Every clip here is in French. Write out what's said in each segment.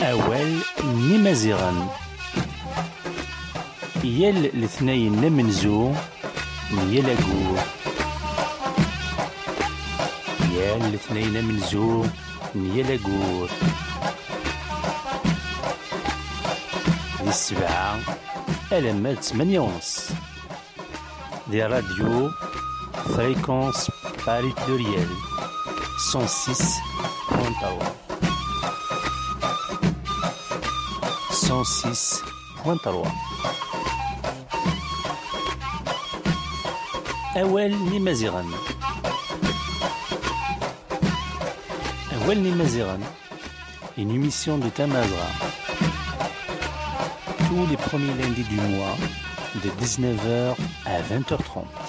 أول نمازيغا يل الاثنين نمنزو يل أقول يل الاثنين نمنزو يل أقول السبعة ألمات ثمانية ونص. دي راديو فريكونس باري بلوريال 106.3 106.3 أول نمازيغا أول نمازيغا une émission de Tamazra tous les premiers lundis du mois de 19h à 20h30 sur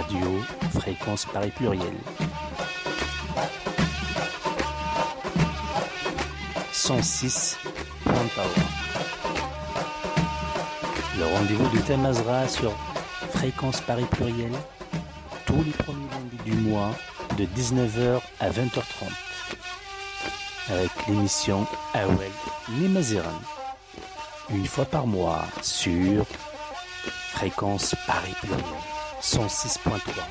Radio Fréquence Paris Pluriel. 106 Le rendez-vous de Tamazra sur Fréquence Paris Pluriel tous les premiers lundis du mois de 19h à 20h30 avec l'émission Awel Nemaziran une fois par mois sur Fréquence Paris Pluriel 106.3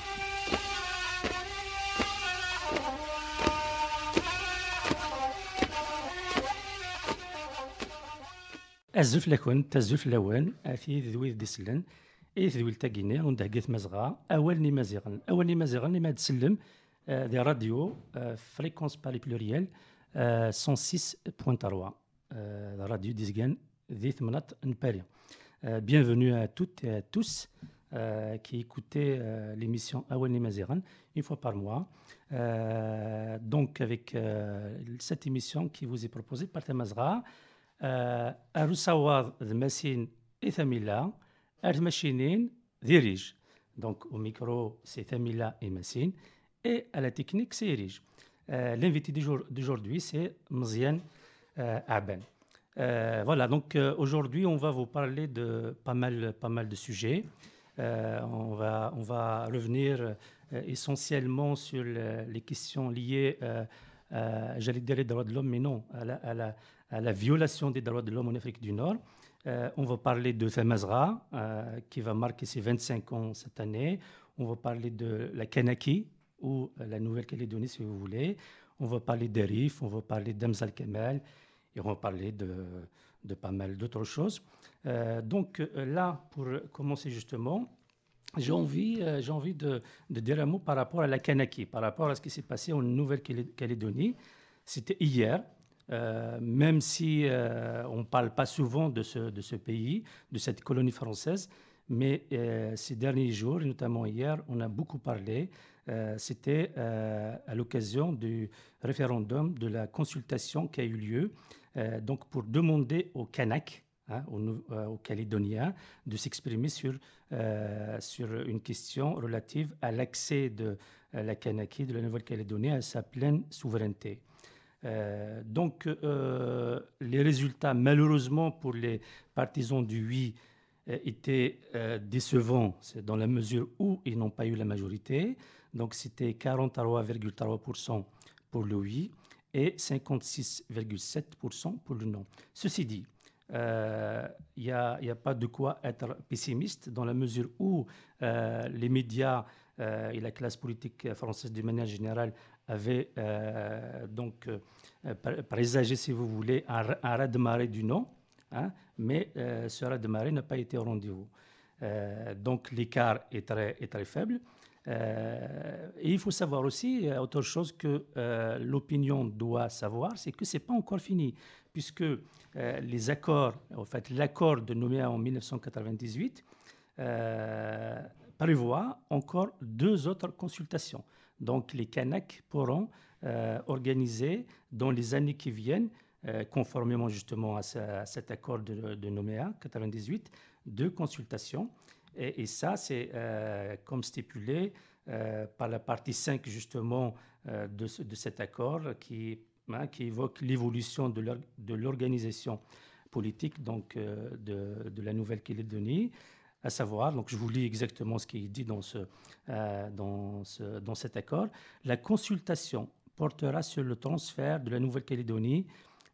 الزف لكون تزف لوان اثي ذوي ديسلن اي ذوي التاكيني وندهقيت مزغا اول نمازيغن اول نمازيغن لما تسلم آه، دي راديو آه، فريكونس باري بلوريال آه، 106.3 آه، راديو ديزغان ذي ثمنات نباري Euh, bienvenue à toutes et à tous euh, qui écoutez euh, l'émission Awel Nemaziran une fois par mois. Euh, donc, avec euh, cette émission qui vous est proposée par Tamazra, Arusawad de Massin et Thamila, Armachinin dirige. Donc, au micro, c'est Thamila et Massin, et à la technique, c'est Erige. L'invité d'aujourd'hui, c'est Mzian Aben. Voilà, donc aujourd'hui, on va vous parler de pas mal, pas mal de sujets. Euh, on, va, on va revenir euh, essentiellement sur le- les questions liées, euh, à, j'allais dire les droits de l'homme, mais non, à la, à la- violation des droits de l'homme en Afrique du Nord. Euh, on va parler de Thamazra, euh, qui va marquer ses 25 ans cette année. On va parler de la Kanaki, ou euh, la Nouvelle-Calédonie, si vous voulez. On va parler des Rif, on va parler d'Amzal Kemal, et on va parler de, de pas mal d'autres choses. Euh, donc euh, là, pour commencer justement, j'ai envie, euh, envie de, dire un mot par rapport à la Kanaki, par rapport à ce qui s'est passé en Nouvelle-Calédonie. C'était hier, même si on ne parle pas souvent de ce, de ce pays, de cette colonie française, mais ces derniers jours, notamment hier, on a beaucoup parlé. C'était à l'occasion du référendum, de la consultation qui a eu lieu, donc pour demander aux Kanaks, hein, aux, euh, Calédoniens, de s'exprimer sur, euh, sur une question relative à l'accès de euh, la Kanaki, de la Nouvelle-Calédonie, à sa pleine souveraineté. Euh, donc, euh, les résultats, malheureusement pour les partisans du oui, euh, étaient euh, décevants, dans la mesure où ils n'ont pas eu la majorité. Donc, c'était 43,3% pour le oui et 56,7% pour le non. Ceci dit, euh, il n'y a, pas de quoi être pessimiste dans la mesure où euh, les médias euh, et la classe politique française de manière générale avaient euh, donc euh, pré- présagé, si vous voulez, un, un raz-de-marée du non, hein, mais euh, ce raz-de-marée n'a pas été au rendez-vous. Euh, donc l'écart est très faible. Euh, et il faut savoir aussi, euh, autre chose que euh, l'opinion doit savoir, c'est que ce n'est pas encore fini, puisque les accords, en fait, l'accord de Nouméa en 1998 euh, prévoit encore deux autres consultations. Donc les Kanaks pourront organiser dans les années qui viennent, conformément justement à cet accord de, de Nouméa 98, deux consultations. Et, ça, c'est euh, comme stipulé euh, par la partie 5 justement euh, de, ce- de cet accord qui, hein, évoque l'évolution de l'or- de l'organisation politique donc, de, la Nouvelle-Calédonie. À savoir, donc je vous lis exactement ce qui est dit dans cet accord, la consultation portera sur le transfert de la Nouvelle-Calédonie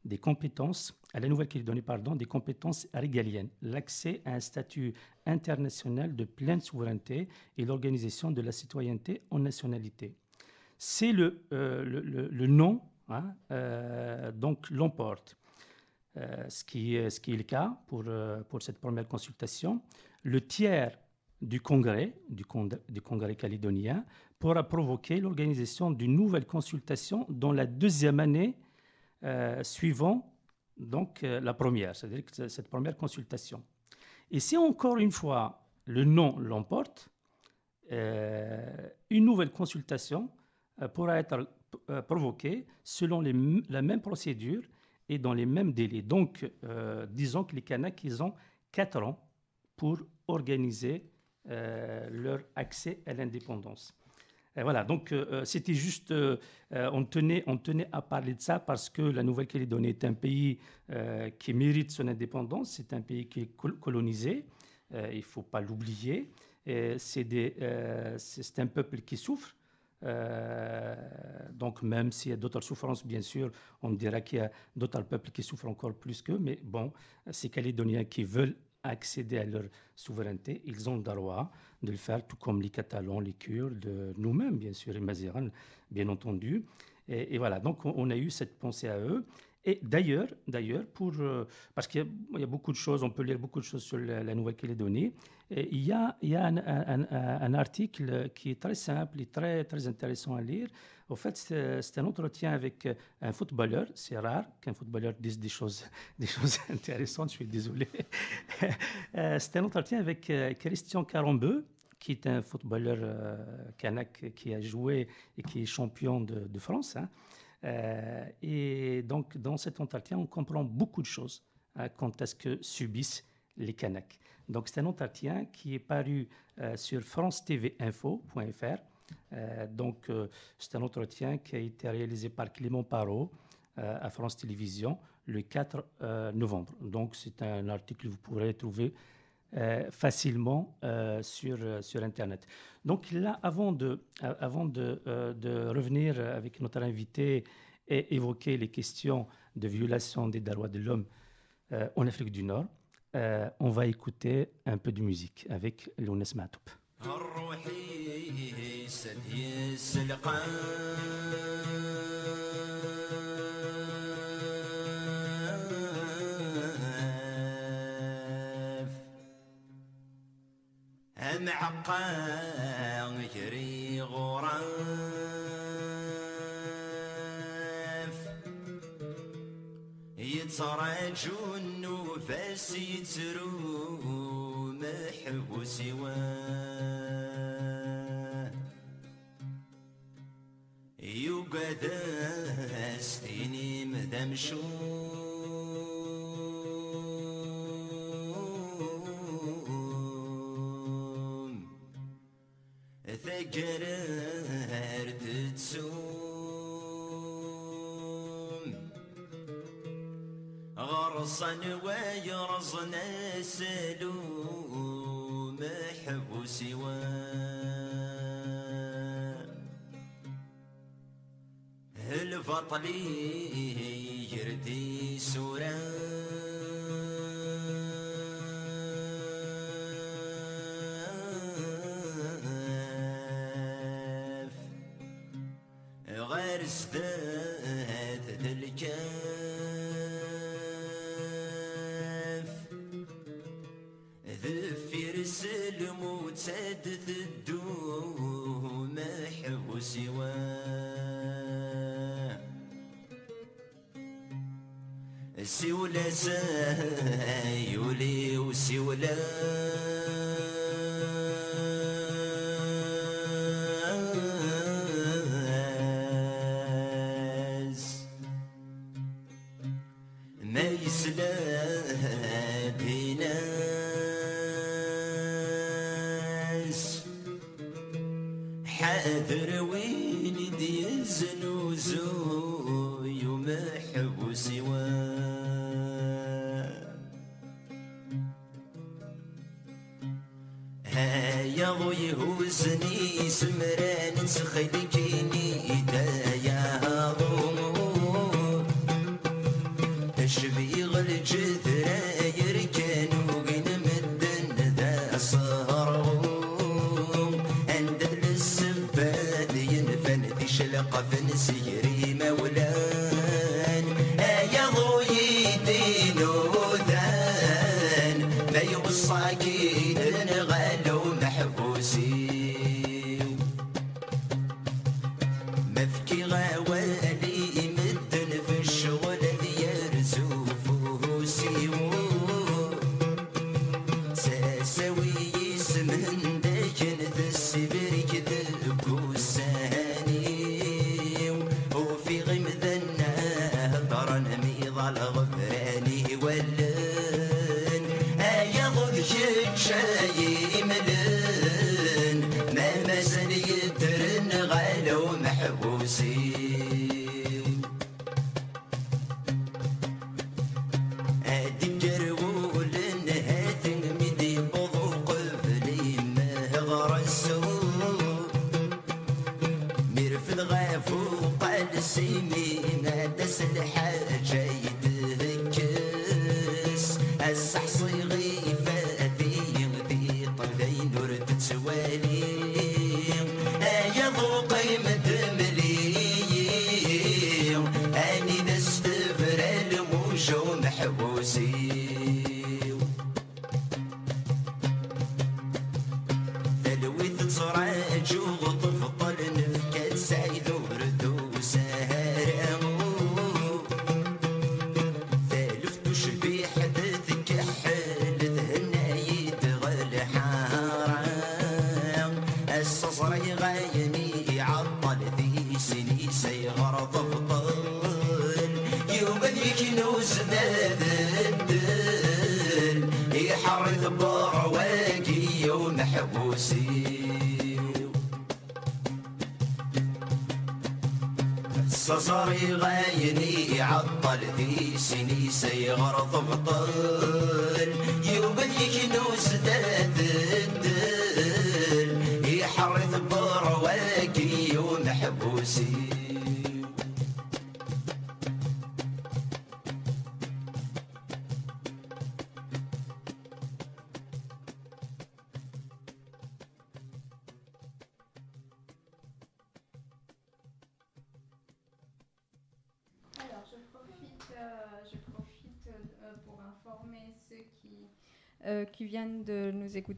des compétences, à la Nouvelle-Calédonie, pardon, des compétences régaliennes, l'accès à un statut international de pleine souveraineté et l'organisation de la citoyenneté en nationalité. C'est le, euh, le, le, nom, hein, euh, donc l'emporte. Euh, ce, qui, ce qui est le cas pour, pour cette première consultation. Le tiers du Congrès, du, du Congrès calédonien, pourra provoquer l'organisation d'une nouvelle consultation dans la deuxième année euh, suivant donc, euh, la première, c'est-à-dire cette première consultation. Et si encore une fois le non l'emporte, euh, une nouvelle consultation pourra être provoquée selon la même procédure et dans les mêmes délais. Donc, disons que les Kanaks, ils ont quatre ans pour organiser leur accès à l'indépendance voilà, donc euh, euh, c'était juste, euh, on, tenait, on tenait à parler de ça parce que la Nouvelle-Calédonie est un pays qui mérite son indépendance, c'est un pays qui est colonisé, il ne faut pas l'oublier, c'est un peuple qui souffre. donc même s'il y a d'autres souffrances, bien sûr, on dira qu'il y a d'autres peuples qui souffrent encore plus qu'eux, mais bon, ces Calédoniens qui veulent accéder à leur souveraineté, ils ont le droit de le faire, tout comme les Catalans, les Kurdes, nous-mêmes, bien sûr, et Maziran, bien entendu. Et, voilà, donc on, a eu cette pensée à eux. Et d'ailleurs, d'ailleurs, pour euh, parce qu'il y, a beaucoup de choses, on peut lire beaucoup de choses sur la, Nouvelle-Calédonie. Il y a, il y a un, article qui est très simple et très, très intéressant à lire. Au fait, c'est un entretien avec un footballeur. C'est rare qu'un footballeur dise des choses, des choses intéressantes, je suis désolé. Euh, c'est un entretien avec euh, Christian Carambeu, qui est un footballeur kanak qui a joué et qui est champion de, France. Hein. Euh, et donc, dans cet entretien, on comprend beaucoup de choses hein, quant à ce que subissent les Kanaks. Donc, c'est un entretien qui est paru euh, sur france-tv-info.fr. Euh, donc, c'est un entretien qui a été réalisé par Clément Parot à France Télévisions le 4 novembre. Donc, c'est un article que vous pourrez trouver euh, facilement euh, sur, euh, sur Internet. Donc là, avant de, avant de, de, revenir avec notre invité et évoquer les questions de violation des droits de l'homme en Afrique du Nord, on va écouter un peu de musique avec Lounes Matoup. ليست يسلقا معقا يجري غراف يترج النفس يترو محبوس وان بدا استيني مدمشون تقرر تتسوم غرصا ويرصنا السلوم حبوسي الفطلي هجرتي سورة. عيون ميضة الغفرين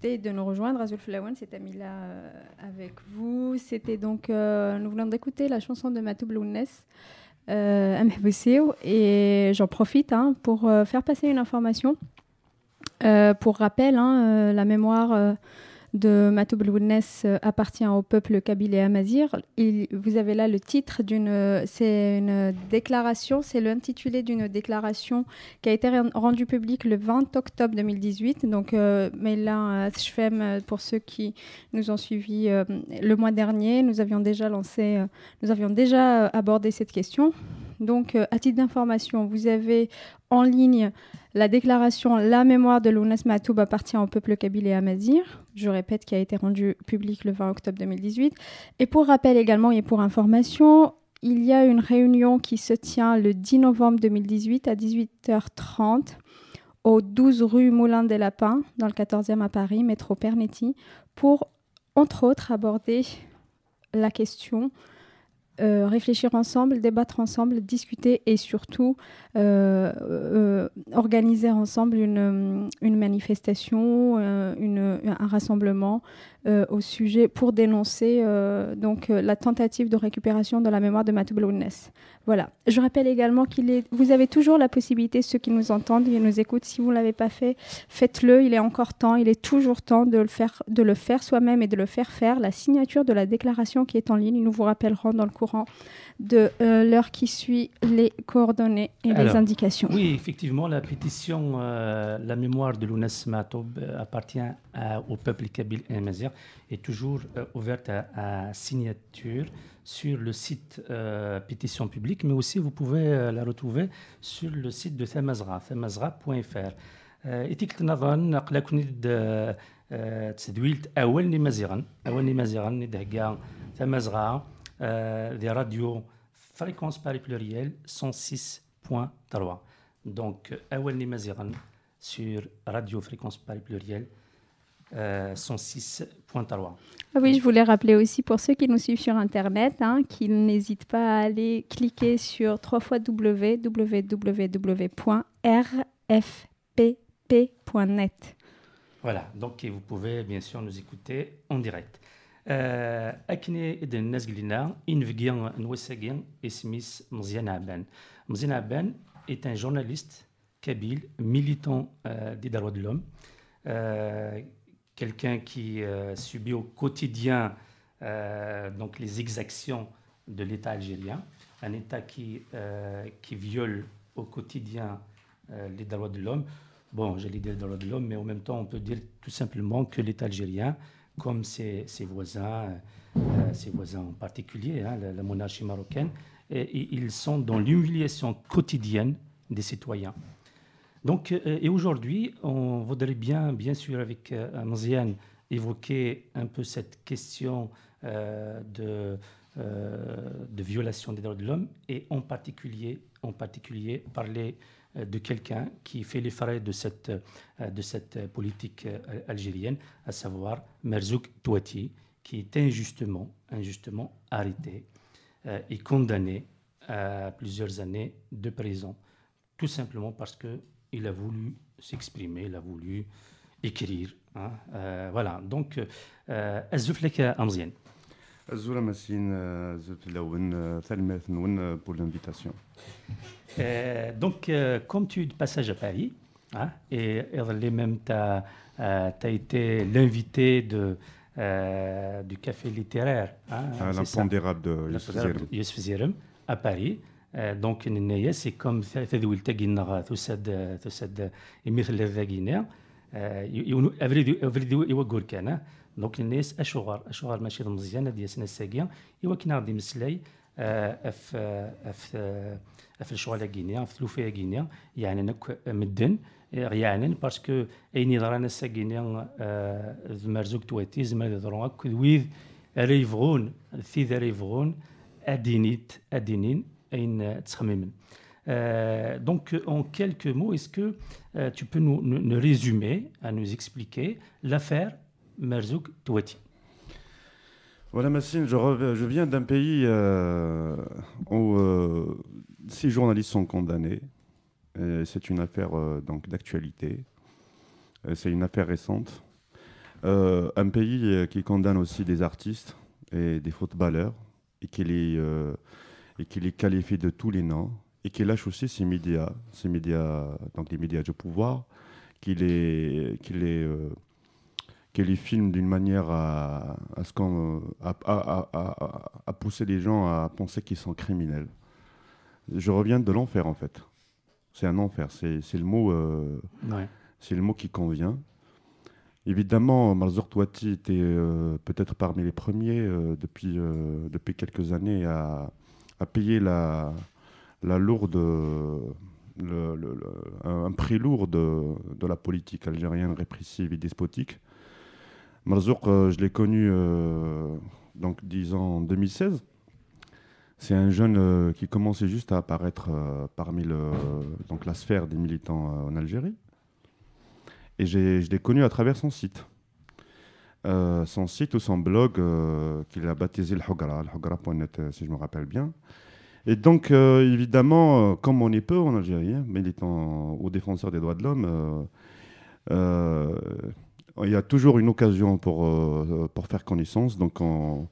de nous rejoindre. Azul Flawan s'est mis-là euh, avec vous. C'était donc, euh, nous venons d'écouter la chanson de Matou Blounes, euh, et j'en profite hein, pour euh, faire passer une information. Pour rappel, hein, la mémoire de Matou Blounes euh, appartient au peuple kabyle et amazir. Vous avez là le titre d'une, c'est une déclaration, c'est l'intitulé d'une déclaration qui a été ren- rendue publique le 20 octobre 2018. Donc, euh, mais là, Shfem, pour ceux qui nous ont suivis euh, le mois dernier, nous avions déjà lancé, euh, nous avions déjà abordé cette question. Donc, euh, à titre d'information, vous avez en ligne la déclaration La mémoire de Lounas Matoub appartient au peuple kabyle et amazir, je répète, qui a été rendue publique le 20 octobre 2018. Et pour rappel également et pour information, il y a une réunion qui se tient le 10 novembre 2018 à 18h30 au 12 rue Moulin des Lapins, dans le 14e à Paris, métro Pernetti, pour, entre autres, aborder la question, euh, réfléchir ensemble, débattre ensemble, discuter et surtout euh, euh, organiser ensemble une, manifestation, un rassemblement au sujet pour dénoncer donc la tentative de récupération de la mémoire de Matou Blounes. Voilà. Je rappelle également qu'il est, vous avez toujours la possibilité, ceux qui nous entendent, qui nous écoutent, si vous ne l'avez pas fait, faites-le. Il est encore temps, il est toujours temps de le faire, de le faire soi-même et de le faire faire. La signature de la déclaration qui est en ligne, nous vous rappellerons dans le courant de euh, l'heure qui suit les coordonnées et les Alors, indications. Oui, effectivement, la pétition euh, La mémoire de Lounas Matoub euh, appartient à- au peuple kabyle et amazigh est toujours euh, ouverte à, à signature sur le site euh, pétition publique, mais aussi vous pouvez euh, la retrouver sur le site de Thamazra, thamazra.fr. إتيك نظن نقلا كنت آه، تسدويلت أول نمازيغن أول نمازيغن ندهقا تمازغا Euh, les radios fréquence Paris pluriel 106.3. Donc, Awal Maziran sur Radio Fréquence Paris pluriel. Euh, 106.3. Ah oui, je voulais rappeler aussi pour ceux qui nous suivent sur Internet hein, qu'ils n'hésitent pas à aller cliquer sur www.rfpp.net. Voilà, donc vous pouvez bien sûr nous écouter en direct. Euh, أكني إذا الناس قلنا إن فيغيان نوساقين اسميس مزيان عبان مزيان عبان est un journaliste kabyle, militant euh, des droits de l'homme, euh, quelqu'un qui euh, subit au quotidien euh, donc les exactions de l'État algérien, un État qui, euh, qui viole au quotidien euh, les droits de l'homme. Bon, j'allais dire les droits de l'homme, mais en même temps, on peut dire tout simplement que l'État algérien, comme ses, voisins, euh, ses voisins en particulier, hein, la, monarchie marocaine, ils sont dans l'humiliation quotidienne des citoyens. Donc, euh, et aujourd'hui, on voudrait bien, bien sûr, avec euh, évoquer un peu cette question euh, de, euh, euh, de violation des droits de l'homme et en particulier, en particulier parler euh, de quelqu'un qui fait les frais de cette, euh, de cette politique algérienne, à savoir Merzouk Touati, qui est injustement, injustement arrêté et condamné à plusieurs années de prison, tout simplement parce qu'il a voulu s'exprimer, il a voulu écrire. Hein, euh, voilà, donc, euh, الزوره ماسين زوت الاول ثالث نون pour l'invitation. Euh, donc, euh, comme tu es de passage à Paris, hein, et, et même tu as, été l'invité de, euh, du café littéraire. Hein, à c'est ça l'impondérable de Youssef Zerem. يوسف زيرم à Paris آه، دونك النية سي كوم تذويل تاكينا تسد تسد مثل الذاكينا افريد افريد يوغور كان دونك الناس اشغار اشغار ماشي مزيان هذه سنه الساقيه ايوا كنا غادي مسلاي آه، اف اف اف الشغل كينيا في الوفيه كينيا يعني نك مدن يعني باسكو اين يضرانا الساقينيا مرزوق تواتي زعما يضرون هكا ويذ ريفغون ثيذ ريفغون adénite, adénine, une tchamimen. Euh, donc, en quelques mots, est-ce que euh, tu peux nous, nous- nous résumer, à nous expliquer l'affaire Merzouk Touati Voilà, Massine, je, viens d'un pays euh, où euh, six journalistes sont condamnés. C'est une affaire euh, donc d'actualité. C'est une affaire récente. Un pays qui condamne aussi des artistes et des footballeurs et qui les, et qui les qualifie de tous les noms et qui lâche aussi ces médias, ces médias, donc les médias de pouvoir, qui les, qui les, qui les filme d'une manière à, à, ce qu'on, à, à- à- à- à pousser les gens à penser qu'ils sont criminels. Je reviens de l'enfer en fait. C'est un enfer, c'est, le mot. euh, Ouais. c'est le mot qui convient. Évidemment, Marzour Touati était euh, peut-être parmi les premiers euh, depuis, depuis quelques années à, à payer la, la lourde, le- le- le- un un prix lourd de, de la politique algérienne répressive et despotique. Marzouk, euh, je l'ai connu euh, donc, disons en 2016. C'est un jeune euh, qui commençait juste à apparaître parmi la sphère des militants en Algérie. Et je l'ai connu à travers son site. Son site ou son blog qu'il a baptisé le Hogra, le si je me rappelle bien. Et donc, évidemment, comme on est peu en Algérie, hein, militant ou défenseur des droits de l'homme, il y a toujours une occasion pour, euh, pour faire connaissance. Donc, on,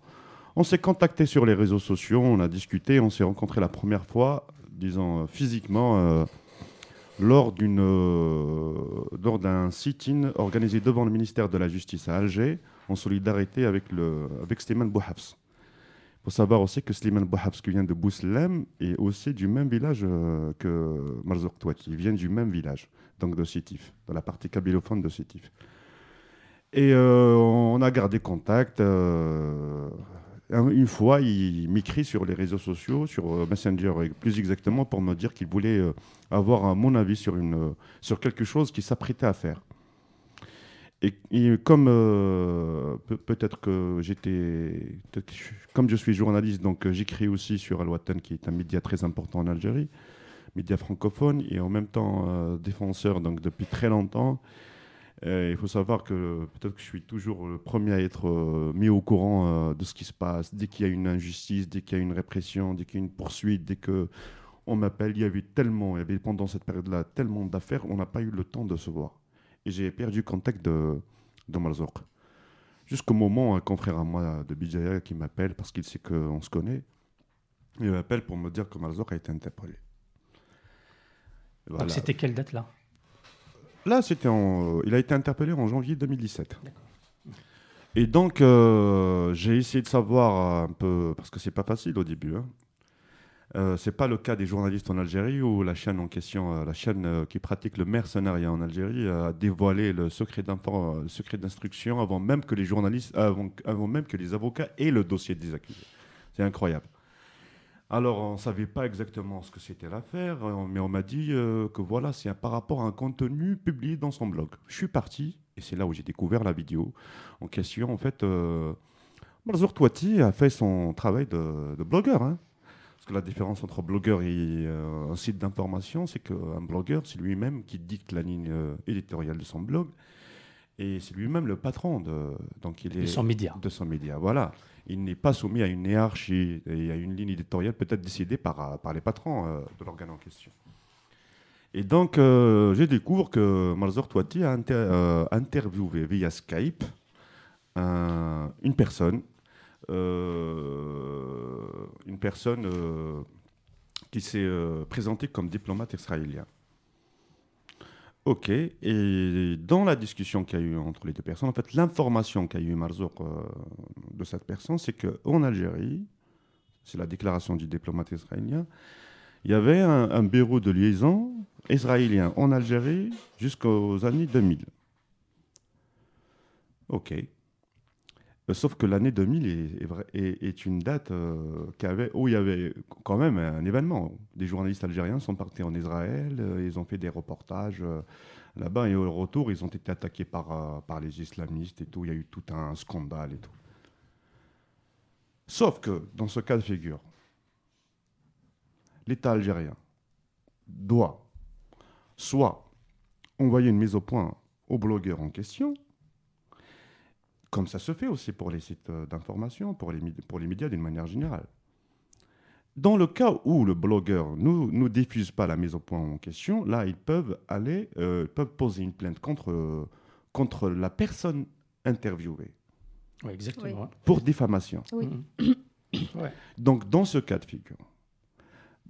s'est contacté sur les réseaux sociaux, on a discuté, on s'est rencontré la première fois, disons euh, physiquement, euh, lors d'une euh, lors d'un sit-in organisé devant le ministère de la Justice à Alger, en solidarité avec le avec Slimane Bouhafs. Il faut savoir aussi que Slimane Bouhafs, qui vient de Bouslem, est aussi du même village euh, que Marzouk Touati. Il vient du même village, donc de Sétif, dans la partie kabylophone de Sétif. Et euh, on a gardé contact. euh, un- une fois, il m'écrit sur les réseaux sociaux, sur euh, Messenger plus exactement, pour me dire qu'il voulait avoir mon avis sur, une, sur quelque chose qu'il s'apprêtait à faire. Et, comme peut- peut-être que j'étais, comme je suis journaliste, donc j'écris aussi sur Al qui est un média très important en Algérie, média francophone, et en même temps défenseur, donc depuis très longtemps. Il faut savoir que peut-être que je suis toujours le premier à être euh, mis au courant euh, de ce qui se passe. Dès qu'il y a une injustice, dès qu'il y a une répression, dès qu'il y a une poursuite, dès que on m'appelle, il y avait tellement, il y avait pendant cette période-là tellement d'affaires, on n'a pas eu le temps de se voir. Et j'ai perdu contact de, de Malzouk. Jusqu'au moment, un confrère à moi de Bijaya qui m'appelle parce qu'il sait qu'on se connaît, il m'appelle pour me dire que Malzouk a été interpellé. Voilà. Donc c'était quelle date là Là, c'était en, il a été interpellé en janvier 2017. Et donc, euh, j'ai essayé de savoir un peu, parce que c'est pas facile au début. Hein. Euh, c'est pas le cas des journalistes en Algérie où la chaîne en question, euh, la chaîne euh, qui pratique le mercenariat en Algérie, euh, a dévoilé le secret d'infor- euh, le secret d'instruction avant même que les journalistes, avant, avant même que les avocats aient le dossier des accusés. C'est incroyable. Alors, on ne savait pas exactement ce que c'était l'affaire, euh, mais on m'a dit euh, que voilà, c'est un- par rapport à un contenu publié dans son blog. Je suis parti, et c'est là où j'ai découvert la vidéo en question. En fait, euh, Marzour Touati a fait son travail de, de blogueur. hein. Parce que la différence entre blogueur et euh, un site d'information, c'est qu'un blogueur, c'est lui-même qui dicte la ligne éditoriale de son blog, et c'est lui-même le patron de, donc il De est, son média. de son média. Voilà. Il n'est pas soumis à une hiérarchie et à une ligne éditoriale peut-être décidée par, euh, les patrons euh, de l'organe en question. Et donc, euh, je découvre que Malzor Touati a inter- interviewé via Skype un- une personne, une personne qui s'est présentée comme diplomate israélien. Ok, et dans la discussion qu'il y a eu entre les deux personnes, en fait, l'information qu'a eu Marzouk euh, de cette personne, c'est qu'en Algérie, c'est la déclaration du diplomate israélien, il y avait un, un bureau de liaison israélien en Algérie jusqu'aux années 2000. Ok. Euh, Sauf que l'année 2000 est, est une date euh, où il y avait quand même un événement. Des journalistes algériens sont partis en Israël, euh, ils ont fait des reportages là-bas, et au retour, ils ont été attaqués par, par les islamistes et tout. Il y a eu tout un scandale et tout. Sauf que, dans ce cas de figure, l'État algérien doit soit envoyer une mise au point au blogueur en question, comme ça se fait aussi pour les sites euh, d'information, pour les, pour les médias d'une manière générale. Dans le cas où le blogueur ne nous diffuse pas la mise au point en question, là, ils peuvent aller, euh, ils peuvent poser une plainte contre, euh, contre la personne interviewée Oui, exactement. pour diffamation. Oui. Ouais. Donc, dans ce cas de figure,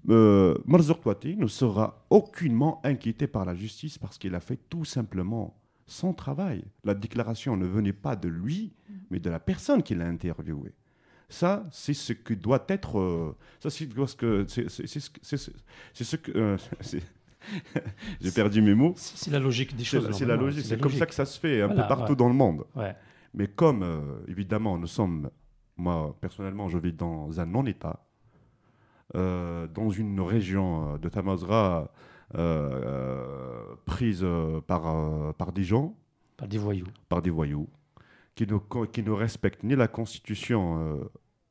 euh, Marzouk Touati ne sera aucunement inquiété par la justice parce qu'il a fait tout simplement son travail. La déclaration ne venait pas de lui, mais de la personne qui l'a interviewé. Ça, c'est ce que doit être. euh, ça, c'est ce que. C'est ce que. euh, J'ai perdu mes mots. C'est la logique des choses. c'est la logique. C'est comme ça que ça se fait un Voilà, peu partout ouais. dans le monde. Ouais. Mais comme, euh, évidemment, nous sommes, moi personnellement, je vis dans un non-État, dans une région de Tamazra prise euh, par, euh, par des gens, Par des voyous. par des voyous, qui ne, qui ne respectent ni la Constitution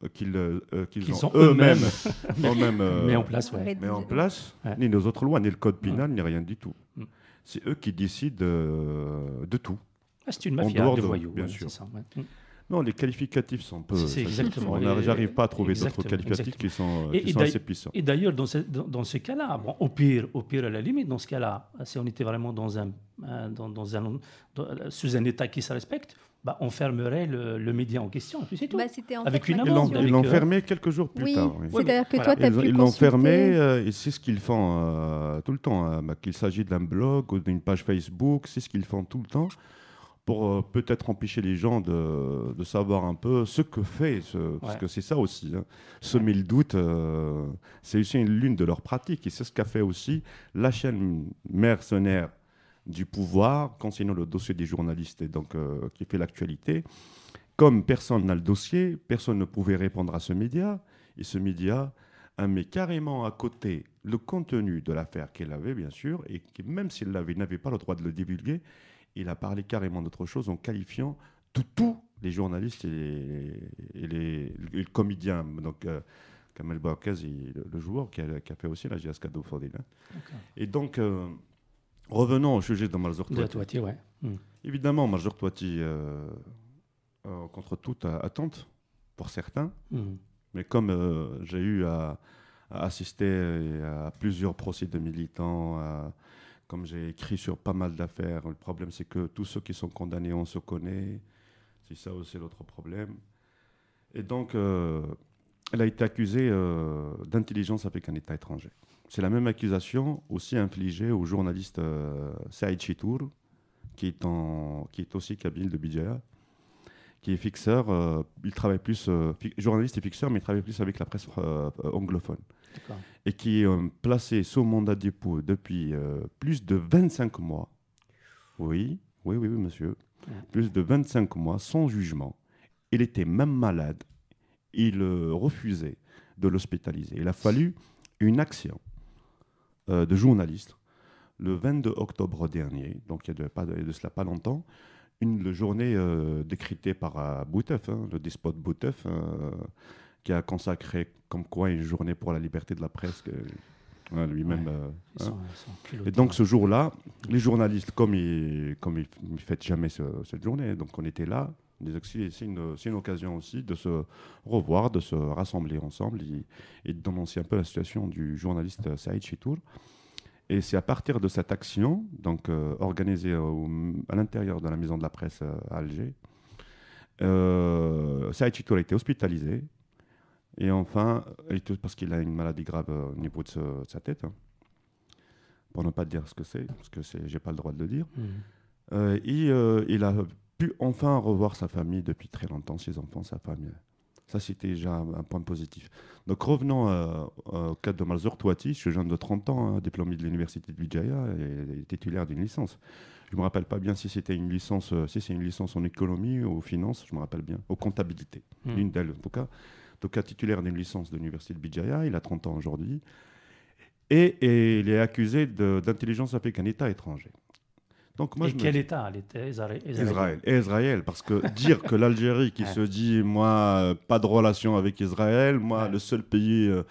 euh, qu'ils euh, qu'ils Qu'ils ont eux-mêmes euh, mis en place. Ouais. Mis en place, Ouais. ni nos autres lois, ni le code pénal, ni rien du tout. Mm. C'est eux qui décident euh, de tout. Ah, c'est une mafia de de- voyous. bien ouais, sûr. c'est ça, ouais. Non, les qualificatifs sont peu. Ça, exactement J'arrive pas à trouver d'autres Exactement, qualificatifs qui sont, Et- qui et sont d'ailleurs- assez puissants. Et d'ailleurs, dans ce, dans, dans ce cas-là, bon, au pire, au pire à la limite, dans ce cas-là, si on était vraiment dans un, un- dans, dans un, dans- sous un État qui se respecte, bah, on fermerait le, le média en question, et puis c'est tout. Bah, en Avec une Ils amende, l'ont ils euh, fermé quelques jours plus Oui, tard. oui. c'est-à-dire que Voilà. toi, tu as Ils, pu ils l'ont fermé euh, et c'est ce qu'ils font euh, tout le temps. hein, bah, qu'il s'agit d'un blog ou d'une page Facebook, c'est ce qu'ils font tout le temps pour euh, peut-être empêcher les gens de, de savoir un peu ce que fait, ce- parce que c'est ça aussi. hein. Semer le doute, euh, c'est aussi une l'une de leurs pratiques et c'est ce qu'a fait aussi la chaîne mercenaire du pouvoir concernant le dossier des journalistes et donc, euh, qui fait l'actualité. comme personne n'a le dossier, personne ne pouvait répondre à ce média. Et ce média a mis carrément à côté le contenu de l'affaire qu'il avait, bien sûr, et qui, même s'il l'avait, n'avait pas le droit de le divulguer. Il a parlé carrément d'autre chose en qualifiant de tous les journalistes et les, et les- les comédiens. Donc, euh, Kamel Bouakaz, le, joueur qui a, qui a fait aussi la GSK de Fodil, hein. Et donc, euh, revenons au sujet de Malzour De Touati, ouais. Hmm. Évidemment, Malzour Touati, euh, euh, contre toute attente, pour certains, Hmm. mais comme j'ai eu à, à assister à plusieurs procès de militants, à- comme j'ai écrit sur pas mal d'affaires, le problème c'est que tous ceux qui sont condamnés, on se connaît. C'est ça aussi l'autre problème. Et donc, euh, elle a été accusée euh, d'intelligence avec un État étranger. C'est la même accusation aussi infligée au journaliste euh, Saïd Chitour, qui est, aussi kabyle de Bijaya, qui est fixeur. euh, il travaille plus, journaliste et fixeur, mais il travaille plus avec la presse anglophone. Et qui est euh, placé sous mandat de dépôt depuis euh, plus de 25 mois. Oui, oui, oui, oui, monsieur. Ouais. Plus de 25 mois sans jugement. Il était même malade. Il euh, refusait de l'hospitaliser. Il a fallu une action de journaliste le 22 octobre dernier, donc il y a de, pas, de cela pas longtemps, une journée euh, décrétée par euh, Boutef, hein, le despote Boutef, euh, qui a consacré comme quoi une journée pour la liberté de la presse, ouais, lui-même. Ouais. euh, hein. Et donc ce jour-là, les journalistes, comme ils comme ils ne fêtent jamais ce- cette journée, donc on était là. C'est une, une occasion aussi de se revoir, de se rassembler ensemble et, et de dénoncer un peu la situation du journaliste euh, Saïd Chitour. Et c'est à partir de cette action, donc euh, organisée au- à l'intérieur de la maison de la presse euh, à Alger, euh, Saïd Chitour a été hospitalisé. Et enfin, parce qu'il a une maladie grave euh, au niveau de, ce- de sa tête, hein, pour ne pas dire ce que c'est, parce que c'est, j'ai pas le droit de le dire. Hmm. Euh, et euh, il a pu enfin revoir sa famille depuis très longtemps, ses enfants, sa famille. Ça, c'était déjà un, un point positif. Donc, revenons euh, au cas de Malzour Touati, je suis jeune de 30 ans, hein, diplômé de l'université de Vijaya et, et titulaire d'une licence. Je ne me rappelle pas bien si c'était une licence, euh, si c'est une licence en économie ou finance, je me rappelle bien, ou comptabilité, Hmm. l'une d'elles en tout cas. Cas, titulaire d'une licence de l'université de Vijaya, il a 30 ans aujourd'hui. Et, et il est accusé d'intelligence avec un État étranger. Donc, moi, Et je quel État L'État Israël. Israël. Et Israël, parce que dire que l'Algérie qui Ouais. se dit, moi, pas de relation avec Israël, moi, Ouais. le seul pays, euh,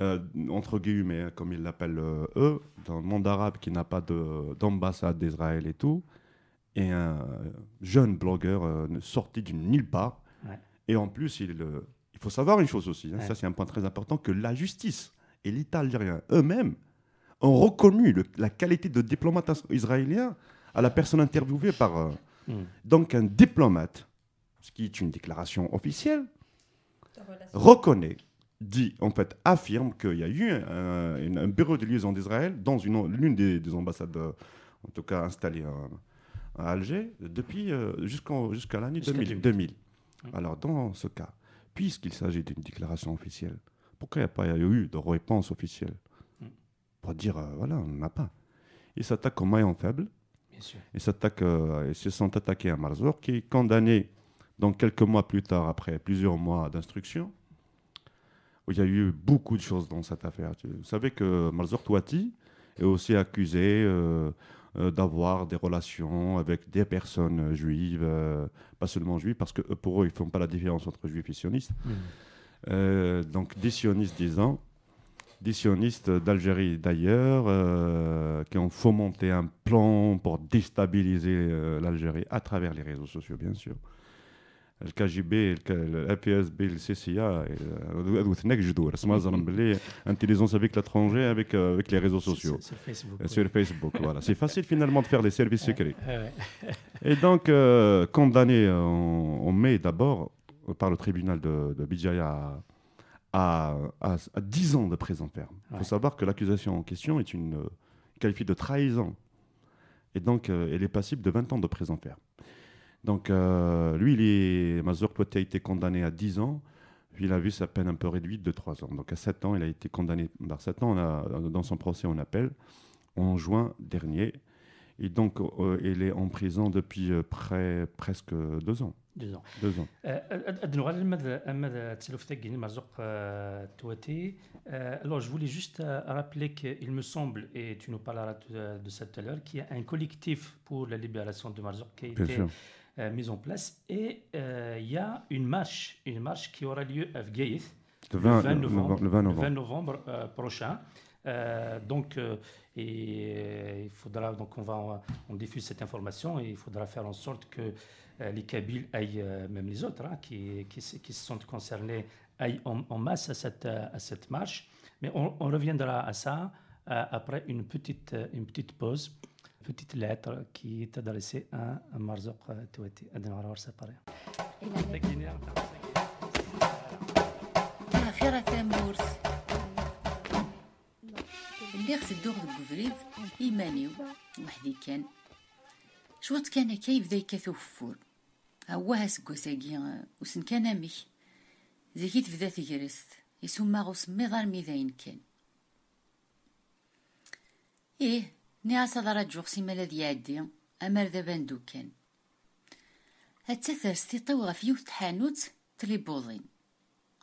euh, entre guillemets, hein, comme ils l'appellent euh, eux, dans le monde arabe qui n'a pas de- d'ambassade d'Israël et tout, et un jeune blogueur sorti d'une nulle part. Ouais. Et en plus, il, il faut savoir une chose aussi, hein, Ouais. ça c'est un point très important, que la justice et l'État algérien eux-mêmes ont reconnu le- la qualité de diplomate is- israélien à la personne interviewée par... euh, Hmm. donc un diplomate, ce qui est une déclaration officielle, reconnaît, dit, en fait, affirme qu'il y a eu un, bureau de liaison d'Israël dans une- l'une des, des ambassades, euh, en tout cas installées à, à Alger, depuis euh, jusqu'à l'année 2000. 2000. 2000. Alors, dans ce cas, puisqu'il s'agit d'une déclaration officielle, pourquoi il n'y a pas eu de réponse officielle Mm. Pour dire, euh, voilà, on n'en a pas. Il s'attaque au maillon faible, Bien sûr. ils s'attaquent, euh, ils se sont attaqués à Marzour, qui est condamné donc quelques mois plus tard, après plusieurs mois d'instruction, où il y a eu beaucoup de choses dans cette affaire. Vous savez que Marzour Touati est aussi accusé euh, euh, d'avoir des relations avec des personnes euh, juives, euh, pas seulement juives, parce que eux, pour eux, ils ne font pas la différence entre juifs et sionistes. Euh, donc des sionistes disant, des sionistes d'Algérie d'ailleurs, euh, qui ont fomenté un plan pour déstabiliser euh, l'Algérie à travers les réseaux sociaux, bien sûr. Les réseaux sociaux. C'est- c'est Facebook. Euh, oui. Sur Facebook, voilà. C'est facile finalement de faire des services secrets. Ouais, ouais. Et donc, euh, condamné euh, en, en mai d'abord euh, par le tribunal de, de Bijaya à, à, à 10 ans de prison ferme. Il Ouais. faut savoir que l'accusation en question est une, euh, qualifiée de trahison. Et donc, euh, elle est passible de 20 ans de prison ferme. Donc, euh, lui, il est, Mazur Touati a été condamné à 10 ans. Puis il a vu sa peine un peu réduite de 3 ans. Donc, à 7 ans, il a été condamné par 7 ans. On a, dans son procès en appel, en juin dernier. Et donc, euh, il est en prison depuis euh, près, presque deux ans. Deux ans. Deux ans. Alors, je voulais juste rappeler qu'il me semble, et tu nous parleras de ça tout à l'heure, qu'il y a un collectif pour la libération de Marzouk qui a Bien été euh, mis en place. Et euh, il y a une marche, une marche qui aura lieu à Vgaïth Le 20, le 20 novembre, le 20 le novembre. 20 novembre, euh, prochain. Euh, donc, euh, et, il faudra donc on va on diffuse cette information et il faudra faire en sorte que les Kabyles aillent, même les autres hein, qui, qui, se- qui se sont concernés, aillent en, en masse à cette, à cette marche. Mais on, on reviendra à ça après une petite, une petite pause, petite lettre qui est adressée à, à Marzouk Touati. Adnan Arawar Sapare. آخرة تمورث اللي غتدوغ ديك الفريد إيمانيو وحدي كان شوط كان هكا يبدا فور هو سكوساكي وسن كان امي زيكي تبدا تجرس يسمى غوس ميضار ميذاين كان إيه ني عسى دراجوك سيما لذي عدي أمر ذا بندوكين التثر ستيطوغ فيوت تحانوت تلي بوضين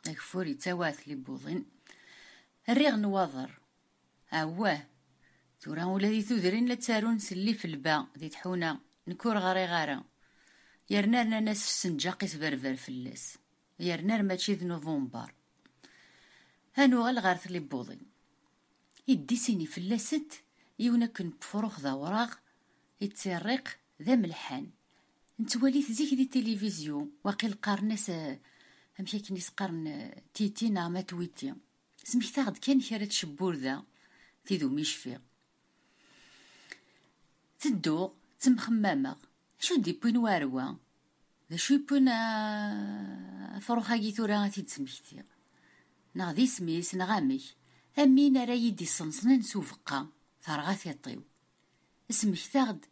أكفوري تواث لي بوضين الريغ نواضر أواه تورا ولادي ثودرين لتارون سلي في الباء ذي تحونا نكور غاري غارا يرنرنا ناس السنجاقي برفر في اللس يرنر ماشي ذ نوفمبر. هانو غالغارت لي بوضين يدي سيني في اللسد لي بوضين يدي سيني في اللاست يونا كن بفروخ ذا وراغ يتسرق ذا ملحان نتوالي زيك دي تلفزيون واقيل قارناس امشي كني سقرن تيتي نعمة تويتي سميك تاغد كان كارت شبور ذا تيدو ميشفي تدو تمخمامة شو دي بوين واروا ذا شو يبون آه، فروخا ثورا تيتسمكتي نا ذي سميس نغامي أمين راه يدي صنصنن سوفقا ثرغا يطيو اسمك تاغد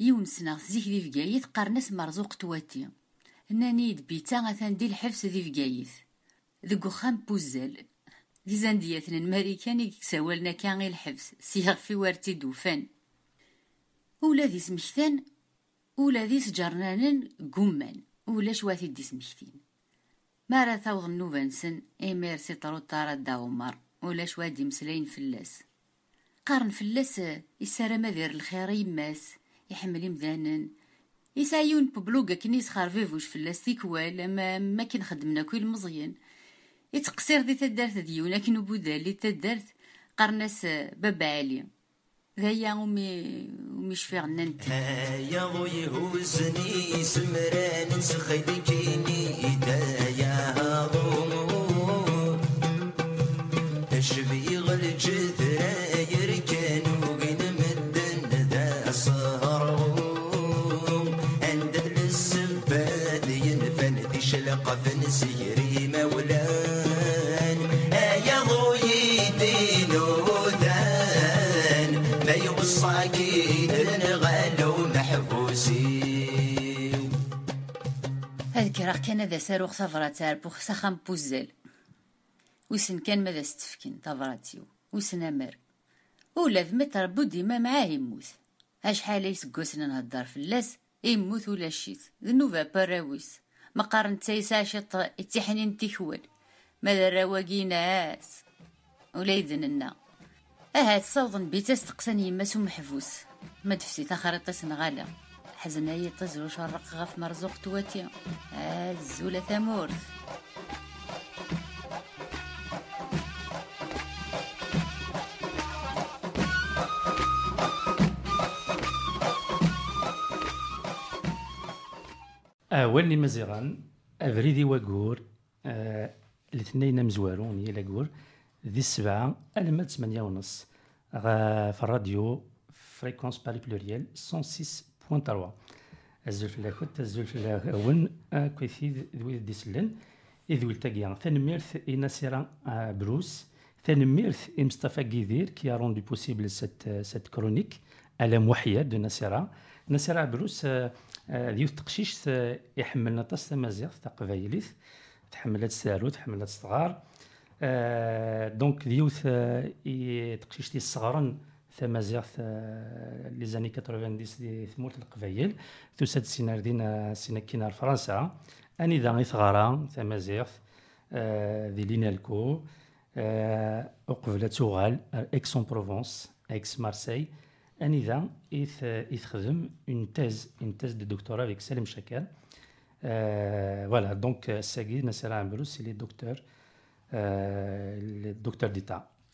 يونسنا زيك ذي فقايت قرنس مرزوق تواتي انني دبيتا غثان دي الحبس ذي فقايت ذي وخام بوزال ذي زاندياتنا الماريكاني كساولنا كان غير الحبس سيغ في وارتي دوفان ولا ذي سمكتان ولا ذي سجرنانن قمان ولا شواتي دي سمكتين ما راه ثوض النوفانسن ايمير سي طرو طارا داومر ولا شوادي مسلاين فلاس قارن فلاس ما دير الخير يماس يحمل يمدانن. يسعيون ببلوغا كني يسخر فيفوش تيكوال ما ما كان خدمنا كل مزيان. يتقصير دي تدارت ديون لكن بودالي تدارت قرناس بابا علي ذايا ومي ومي شفيع ننت. يا ضوي هوزني سمران نسخي كيني دايا ضو هذيك راه كان هذا ساروخ ثفرات بوخ سخام بوزال وسن كان ماذا ستفكن ثفراتيو وسن امر ولا ذمت ربو ديما معاه يموت اشحال يسقوسنا نهدر في اللاس يموت ولا شيت ذنوبا باراويس ما قارن تايسا شط اتحنين تيكوال ماذا رواقي ناس ولا يدننا اهات صوضن بيتا استقسان يماس محفوس ما دفتي تخريطة سنغالا حزنا يطز وشرق غف مرزوق تواتي. الزولة ثمورث أول اللي مزيغان أفريدي وقور آه، الاثنين مزوارون هي لاقور ذي السبعة ألما ثمانية ونص. في الراديو فريكونس باري بلوريال بوان تروا الزول في الاخوت الزول في الاخوان آه، كويثيد ذوي ديسلن. إذ ولتاقيا يعني تنميرت إنا سيرا آه، بروس. تنميرت مصطفى كيدير كي روندو بوسيبل سات آه، سات كرونيك آلام وحية دو ناسيرا ناسيرا بروس ديوث تقشيش يحملنا طاس تحمل هاد السالو تحمل هاد الصغار. دونك ديوث تقشيش تيصغرن الصغرن تمازيغ لي زاني 90 دي ثمورت القبايل تسد سينار دينا سينا كينا فرنسا اني ذا ثغارا تمازيغ ذي لينالكو وقبل تغال اكسون بروفونس اكس مارسي اني ذا إث يخدم اون تيز اون تيز دو دكتوراه افيك سالم شاكر فوالا دونك ساكي نسال عمرو سي لي دكتور le docteur d'État,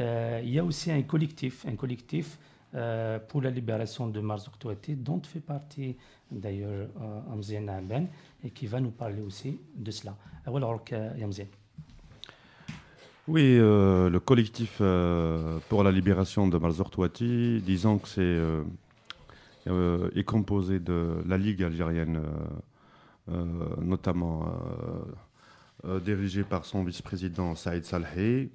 Euh, il y a aussi un collectif, un collectif pour la libération de Marzouk Touati, dont fait partie d'ailleurs Amzien Ben, et qui va nous parler aussi de cela. Oui, le collectif pour la libération de Marzouk Touati, disons que c'est est composé de la Ligue algérienne, notamment euh, dirigé par son vice-président Saïd Salhi.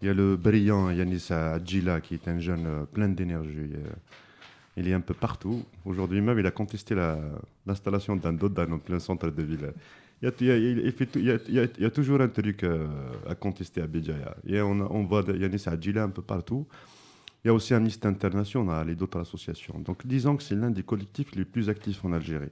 Il y a le brillant Yanis Adjila, qui est un jeune euh, plein d'énergie. Euh, il est un peu partout. Aujourd'hui même, il a contesté l'installation d'un doda dans plein centre de ville. Il y a, toujours un truc à contester à Béjaïa. On, voit Yanis Adjila un peu partout. Il y a aussi Amnesty International et d'autres associations. Donc disons que c'est l'un des collectifs les plus actifs en Algérie.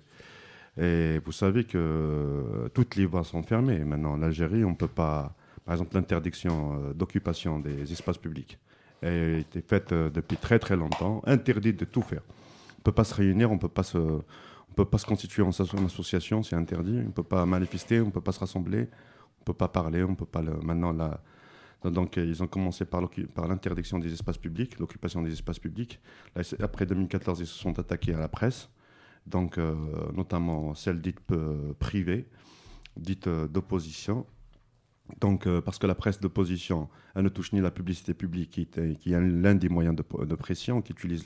Et vous savez que toutes les voies sont fermées. Maintenant, en Algérie, on ne peut pas. Par exemple, l'interdiction euh, d'occupation des espaces publics a été faite euh, depuis très très longtemps, interdit de tout faire. On ne peut pas se réunir, on ne peut pas se, on peut pas se constituer en association, c'est interdit. On ne peut pas manifester, on ne peut pas se rassembler, on ne peut pas parler, on peut pas. Maintenant. Donc, ils ont commencé par l'interdiction des espaces publics, l'occupation des espaces publics. après 2014, ils se sont attaqués à la presse donc euh, notamment celle dite privée, dite d'opposition. Donc, parce que la presse d'opposition, elle ne touche ni la publicité publique, qui, est l'un des moyens de, pression, qui utilise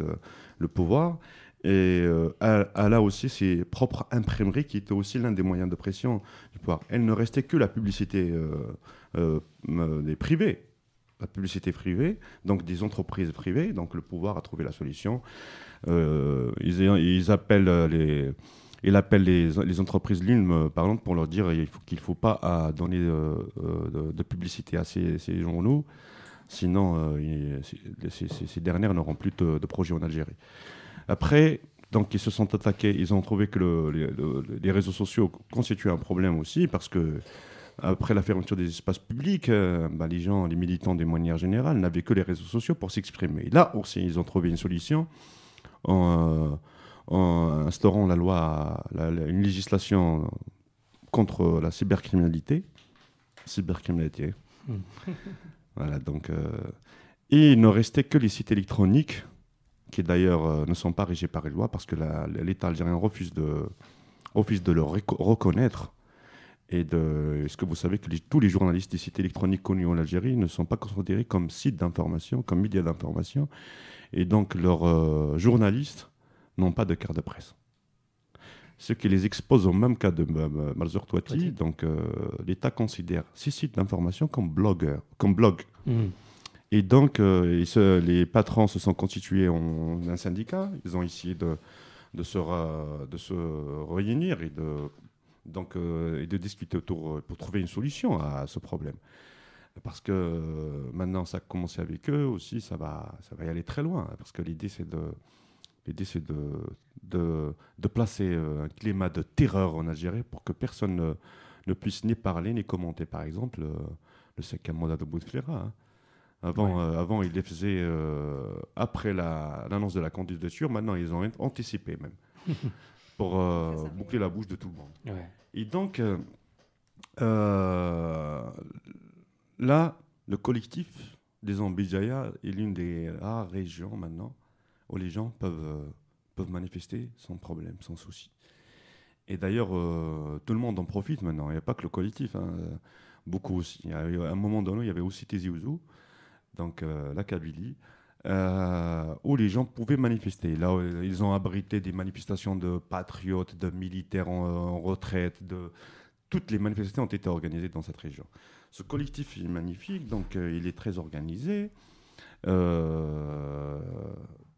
le, pouvoir, et elle, a aussi ses propres imprimeries, qui étaient aussi l'un des moyens de pression du pouvoir. Elle ne restait que la publicité des privés, la publicité privée, donc des entreprises privées. Donc, le pouvoir a trouvé la solution. Euh, ils, appellent euh, les, il appelle les, entreprises l'une, euh, par exemple, pour leur dire qu'il ne faut, pas donner de, publicité à ces, journaux, sinon ces, dernières n'auront plus de, projets en Algérie. Après, donc ils se sont attaqués, ils ont trouvé que les, réseaux sociaux constituaient un problème aussi, parce que après la fermeture des espaces publics, bah, les gens, les militants de manière générale, n'avaient que les réseaux sociaux pour s'exprimer. Là aussi, ils ont trouvé une solution instaurant la loi, une législation contre la cybercriminalité. Cybercriminalité. Hmm. voilà, donc. Euh, et il ne restait que les sites électroniques, qui d'ailleurs euh, ne sont pas régis par les lois, parce que l'État algérien refuse de, refuse de le reconnaître. Et est-ce que vous savez que tous les journalistes des sites électroniques connus en Algérie ne sont pas considérés comme sites d'information, comme médias d'information? Et donc leurs euh, journalistes n'ont pas de carte de presse. Ce qui les expose au même cas de euh, Malzer Touati. Donc euh, l'État considère ces sites d'information comme blogueurs, comme blog. Hmm. Et donc les patrons se sont constitués en un syndicat. Ils ont essayé de, de, se, de se réunir et de, donc, et de discuter autour pour trouver une solution à ce problème parce que euh, maintenant ça a commencé avec eux aussi, ça va, ça va y aller très loin, hein, parce que l'idée c'est de, l'idée c'est de, de, de, placer euh, un climat de terreur en Algérie pour que personne ne, ne puisse ni parler ni commenter, par exemple, euh, le cinquième mandat de Bouteflika. Hein. Avant, avant, ils les faisaient après l'annonce de la candidature. Maintenant, ils ont anticipé même pour boucler la bouche de tout le monde. Et donc, Là, le collectif des Ambidjaya est l'une des rares régions maintenant où les gens peuvent, euh, peuvent manifester sans problème, sans souci. Et d'ailleurs, euh, tout le monde en profite maintenant. Il n'y a pas que le collectif, hein, beaucoup aussi. à un moment donné, il y avait aussi Tizi Ouzou, donc euh, la Kabylie, euh, où les gens pouvaient manifester. Là, euh, ils ont abrité des manifestations de patriotes, de militaires en, retraite, de toutes les manifestations ont été organisées dans cette région. Ce collectif est magnifique, donc euh, il est très organisé. euh,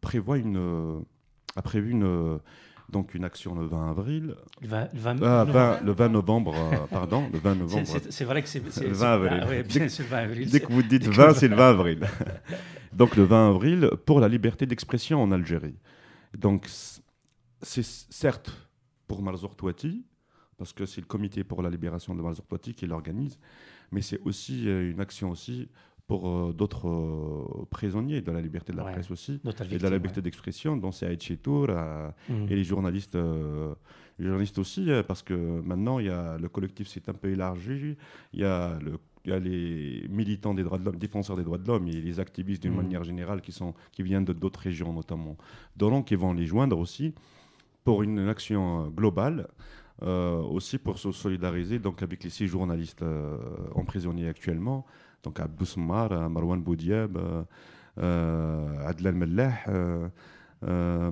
prévoit une, euh, a prévu une, euh, donc une action le 20 avril, Le 20, le 20 ah, le 20 le 20 novembre, euh, pardon, le 20 C'est- novembre. c'est- vrai que c'est. Le c'est- 20 avril. Ah, ouais, bien sûr, le 20 avril. Dès que vous dites dès que 20, vous- c'est le 20 avril. Donc le 20 avril pour la liberté d'expression en Algérie. Donc c'est certes pour Marzouk Touati, parce que c'est le comité pour la libération de Marzouk Touati qui l'organise, mais c'est aussi une action aussi pour euh, d'autres euh, prisonniers de la liberté de la Ouais. presse aussi, et de la liberté d'expression, dont c'est Aïd Chitour, euh, ouais. Mm. et les journalistes, euh, les journalistes aussi, parce que maintenant, il y a, le collectif s'est un peu élargi. Il y, a le- il y a les militants des droits de l'homme, défenseurs des droits de l'homme et les activistes d'une Mhm. manière générale qui, sont, qui viennent de d'autres régions, notamment d'Hollande, qui vont les joindre aussi pour une action globale. Euh, aussi pour se solidariser donc, avec les six journalistes euh, emprisonnés actuellement, donc Abdou Sommar, euh, Marwan Boudiab, euh, Adlan Mellah, euh, euh,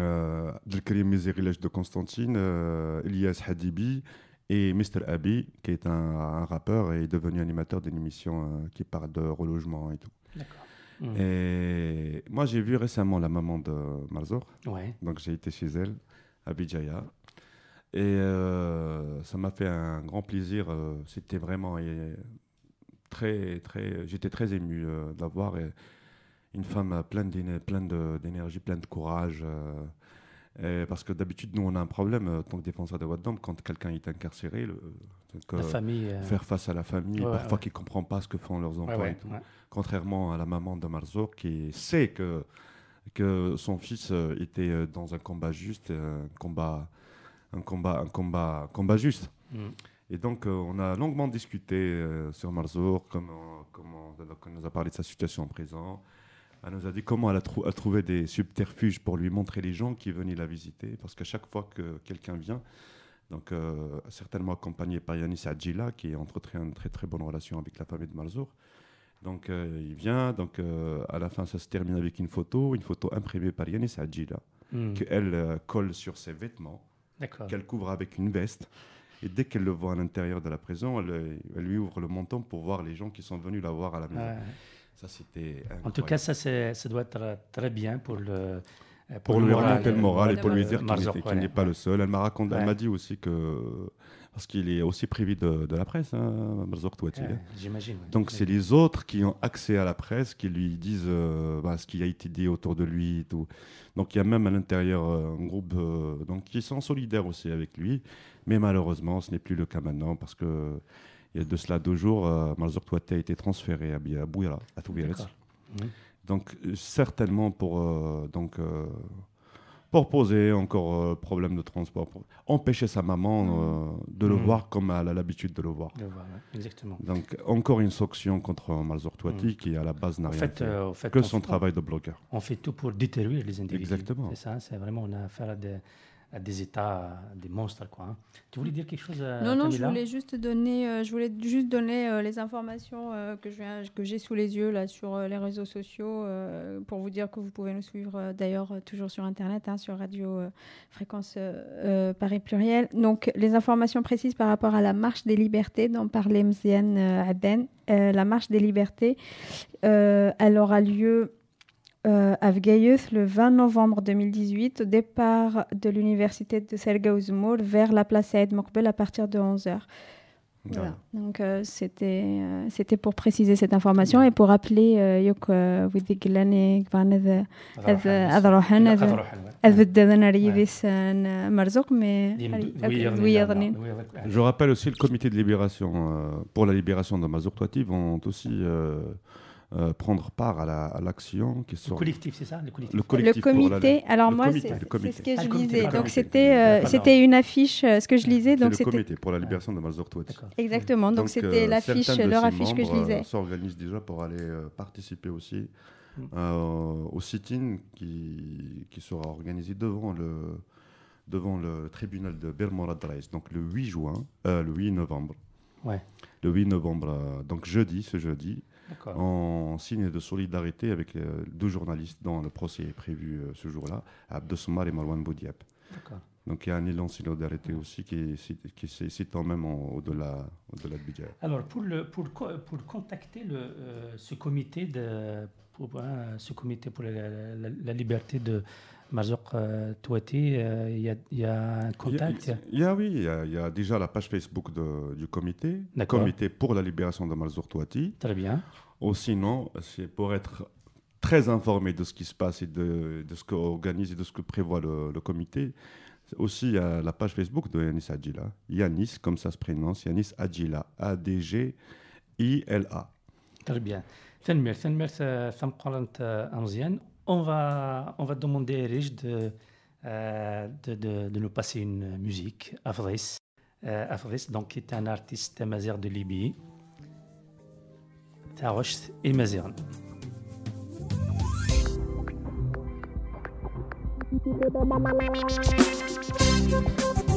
euh, Abdelkarim Mézérilesh de Constantine, euh, Elias Hadibi et Mr. Abi, qui est un, un rappeur et est devenu animateur d'une émission euh, qui parle de relogement et tout. D'accord. Mm. Et moi, j'ai vu récemment la maman de Marzour, Ouais. donc j'ai été chez elle, à Bijaya. Et euh, ça m'a fait un grand plaisir. euh, C'était vraiment très, très. J'étais très ému euh, d'avoir une femme pleine d'énergie, pleine de courage. euh, et parce que d'habitude, nous, on a un problème en tant que défenseur des droits de l'homme quand quelqu'un est incarcéré. le- donc, La famille. faire face à la famille, Ouais, parfois ouais. qui ne comprend pas ce que font leurs enfants ouais, et tout ouais. contrairement à la maman de Marzour qui sait que, que son fils était dans un combat juste, un combat, un combat, un combat, combat juste. Mm. Et donc, euh, on a longuement discuté euh, sur Marzour, comment, comment, nous a parlé de sa situation en présent. Elle nous a dit comment elle a, trou- a trouvé des subterfuges pour lui montrer les gens qui venaient la visiter. Parce qu'à chaque fois que quelqu'un vient, donc euh, certainement accompagné par Yanis Adjila, qui a entretenu une très très bonne relation avec la famille de Marzour. Donc il vient, donc à la fin ça se termine avec une photo, une photo imprimée par Yanis Adjila, Mm. qu'elle colle sur ses vêtements. Qu'elle couvre avec une veste. Et dès qu'elle le voit à l'intérieur de la prison, elle, euh, elle lui ouvre le menton pour voir les gens qui sont venus la voir à la maison. Ouais. Ça, c'était. En tout cas, ça, ça doit être très bien pour le. euh, pour, lui remonter le moral et pour lui dire qu'il ouais, n'est pas le seul. Elle m'a Ouais. m'a dit aussi que parce qu'il est aussi privé de, de la presse, hein. J'imagine. Donc c'est les autres qui ont accès à la presse qui lui disent euh, bah, ce qui a été dit autour de lui et tout. Donc il y a même à l'intérieur euh, un groupe euh, donc qui sont solidaires aussi avec lui, mais malheureusement ce n'est plus le cas maintenant parce que il y a de cela deux jours, euh, Touati a été transféré à, Bouira, à. D'accord. Mhm. Donc certainement pour donc pour poser encore euh, problème de transport, pour empêcher sa maman euh, de le Mhm. voir comme elle a l'habitude de le voir. Je vois, ouais, Exactement. Donc encore une sanction contre Malzour Touati qui à la base n'a En rien fait, fait, euh, fait, que on- son travail de blogueur. On fait tout pour détruire les individus. Exactement. C'est ça, c'est vraiment, on a affaire à des, à des États, à des monstres, quoi. hein. Tu voulais dire quelque chose euh, Non, non, je Camilla voulais juste donner, euh, je voulais juste donner euh, les informations euh, que je j'ai sous les yeux là sur euh, les réseaux sociaux euh, pour vous dire que vous pouvez nous suivre euh, d'ailleurs euh, toujours sur internet hein, sur Radio euh, Fréquence euh, euh, Paris Pluriel. Donc les informations précises par rapport à la marche des libertés dont parlait Mziane euh, Aden. Euh, la marche des libertés, euh, elle aura lieu euh, à le 20 novembre 2018 au départ de l'université de Selga vers la place Saïd Mokbel à partir de 11h. Donc euh, euh, c'était pour préciser cette information et pour rappeler euh, yok uh, Je rappelle aussi le comité de libération pour la libération de aussi euh, euh, prendre part à la- l'action qui Le collectif, c'est ça Le collectif. le Le collectif la- comité, alors le moi c'est le c'est comité. ce que Ah, je lisais. Donc c'était euh, c'était une affiche, euh, ce que je lisais. Donc le c'était comité pour la libération de. D'accord. exactement. Donc c'était euh, l'affiche, leur affiche que je lisais. euh, s'organisent déjà pour aller euh, participer aussi Mm. euh, au sit-in qui, qui sera organisé devant le, devant le tribunal de Belmorad Reis, donc le 8 juin, euh, le 8 novembre. Ouais. Le 8 novembre, euh, donc jeudi, ce jeudi. En signe de solidarité avec deux journalistes dont le procès est prévu euh, ce jour-là, Abdessoumar et Marwan Boudiab. Donc il y a un élan de solidarité aussi qui, s'étend même au-delà au-delà de Bidjab. Alors, pour, le, pour, pour contacter le, euh, ce, comité de, pour, hein, ce comité pour la, la- la liberté de Marzouk euh, Touati, euh, il y, a, un contact? Il y a, oui, il y a, il y a déjà la page Facebook de- du comité, comité pour la libération de Malzour Touati. Très bien. Ou sinon, c'est pour être très informé de ce qui se passe et de, de ce qu'organise et de ce que prévoit le, le comité. Aussi, il y a la page Facebook de Yanis Adjila. Yanis, comme ça se prononce, Yanis Adjila. A-D-G-I-L-A. Très bien. Euh. On va, on va demander à Rich de, euh, de, de, de nous passer une musique, Afris. Euh, Afris, donc, est un artiste mazir de Libye. Tarosh et Maziran.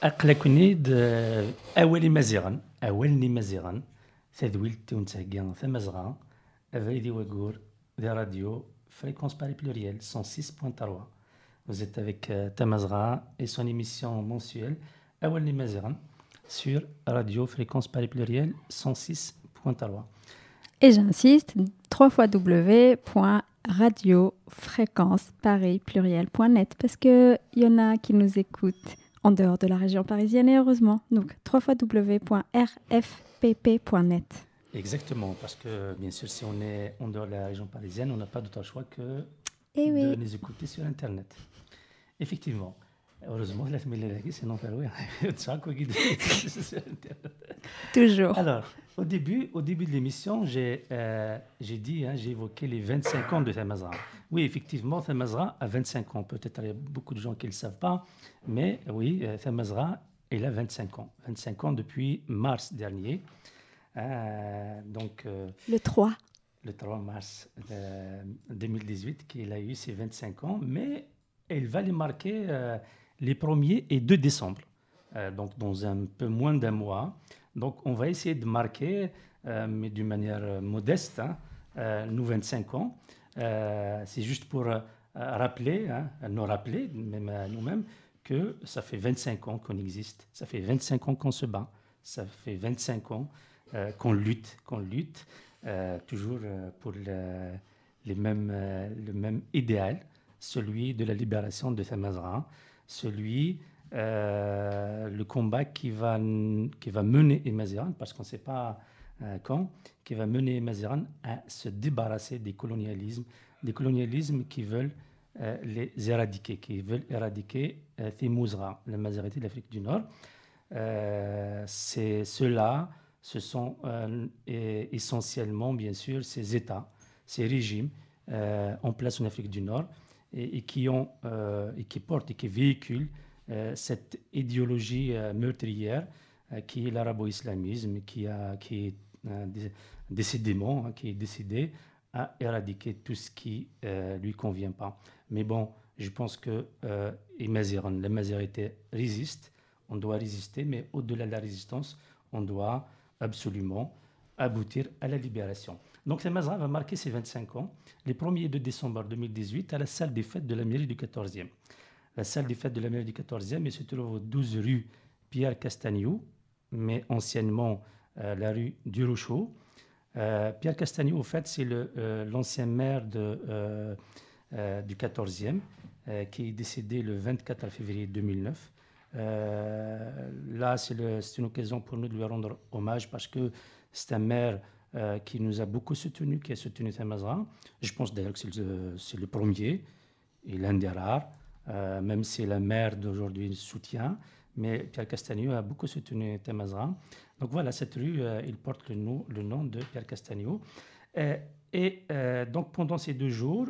aql-aken-id d awal imaziɣen, awal n yimaziɣen, tadwilt i wen-thegga tamazɣa, abrid i wayyur, di radio Fréquence Paris Pluriel 106.3. Vous êtes avec Tamazra et son émission mensuelle Awal Mazaran sur Radio Fréquence Paris Pluriel 106.3. Et j'insiste, 3 fois parce qu'il y en a qui nous écoutent en dehors de la région parisienne et heureusement. Donc www.rfpp.net. Exactement, parce que bien sûr, si on est en dehors de la région parisienne, on n'a pas d'autre choix que Eh oui. de nous écouter sur Internet. Effectivement. Heureusement, la oui, qu'il dise sur Internet. Toujours. Alors, au début, au début de l'émission, j'ai euh, dit, hein, j'ai évoqué les 25 ans de Thamazra. Oui, effectivement, Thamazra a 25 ans. Peut-être il y a beaucoup de gens qui ne le savent pas, mais oui, euh, Thamazra, il a 25 ans. 25 ans depuis mars dernier. Euh, donc, euh, Le 3. le 3 mars euh, 2018 qu'il a eu ses 25 ans, mais il va les marquer euh, les 1er et 2 décembre, euh, donc dans un peu moins d'un mois. Donc on va essayer de marquer, euh, mais d'une manière euh, modeste, hein, nos 25 ans. C'est juste pour rappeler, hein, nous rappeler, même à nous-mêmes, que ça fait 25 ans qu'on existe, ça fait 25 ans qu'on se bat, ça fait 25 ans qu'on lutte, qu'on lutte toujours pour le, le même idéal, celui de la libération de Thamazra, celui, euh, le combat qui va, qui va mener Emaziran, parce qu'on ne sait pas euh, quand, qui va mener Emaziran à se débarrasser des colonialismes, des colonialismes qui veulent euh, les éradiquer, qui veulent éradiquer Thimouzra, la majorité de l'Afrique du Nord. C'est ceux-là, ce sont essentiellement, bien sûr, ces États, ces régimes en place en Afrique du Nord euh, et qui portent et qui véhiculent euh, cette idéologie euh, meurtrière qui est l'arabo-islamisme, qui, est dé- décidément, hein, qui est décidé à éradiquer tout ce qui ne lui convient pas. Mais bon, je pense que Maziran, la majorité résiste, on doit résister, mais au-delà de la résistance, on doit absolument aboutir à la libération. Donc, la Mazra va marquer ses 25 ans, les 1er et 2 décembre 2018, à la salle des fêtes de la mairie du 14e. La salle des fêtes de la mairie du 14e elle se trouve aux 12 rue Pierre Castagnou, mais anciennement euh, la rue du Rochot. Euh, Pierre Castagnou, au fait, c'est euh, l'ancien maire de, euh, du 14e, euh, qui est décédé le 24 février 2009. Euh, là, c'est une occasion pour nous de lui rendre hommage parce que c'est un maire euh, qui nous a beaucoup soutenu, qui a soutenu Tamazra. Je pense d'ailleurs que c'est le, le premier et l'un des rares, euh, même si la maire d'aujourd'hui soutient. Mais Pierre Castagno a beaucoup soutenu Tamazra. Donc voilà, cette rue, euh, il porte le nom, de Pierre Castagno. Euh, et donc pendant ces deux jours,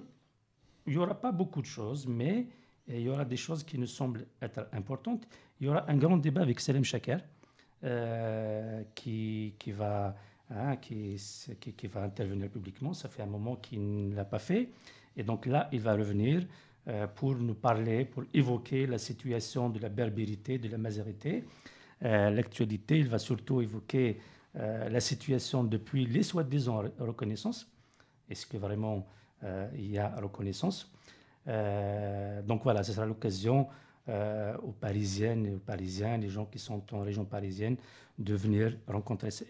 il n'y aura pas beaucoup de choses, mais il y aura des choses qui nous semblent être importantes. Il y aura un grand débat avec Salem Chaker, qui, qui, va, hein, qui, va intervenir publiquement. Ça fait un moment qu'il ne l'a pas fait. Et donc là, il va revenir euh, pour nous parler, pour évoquer la situation de la berbérité, de la mazérité, euh, l'actualité. Il va surtout évoquer euh, la situation depuis les soi-disant re- reconnaissances. Est-ce que vraiment il y a reconnaissance? Donc voilà, ce sera l'occasion euh, aux Parisiennes et aux Parisiens, les gens qui sont en région parisienne, de venir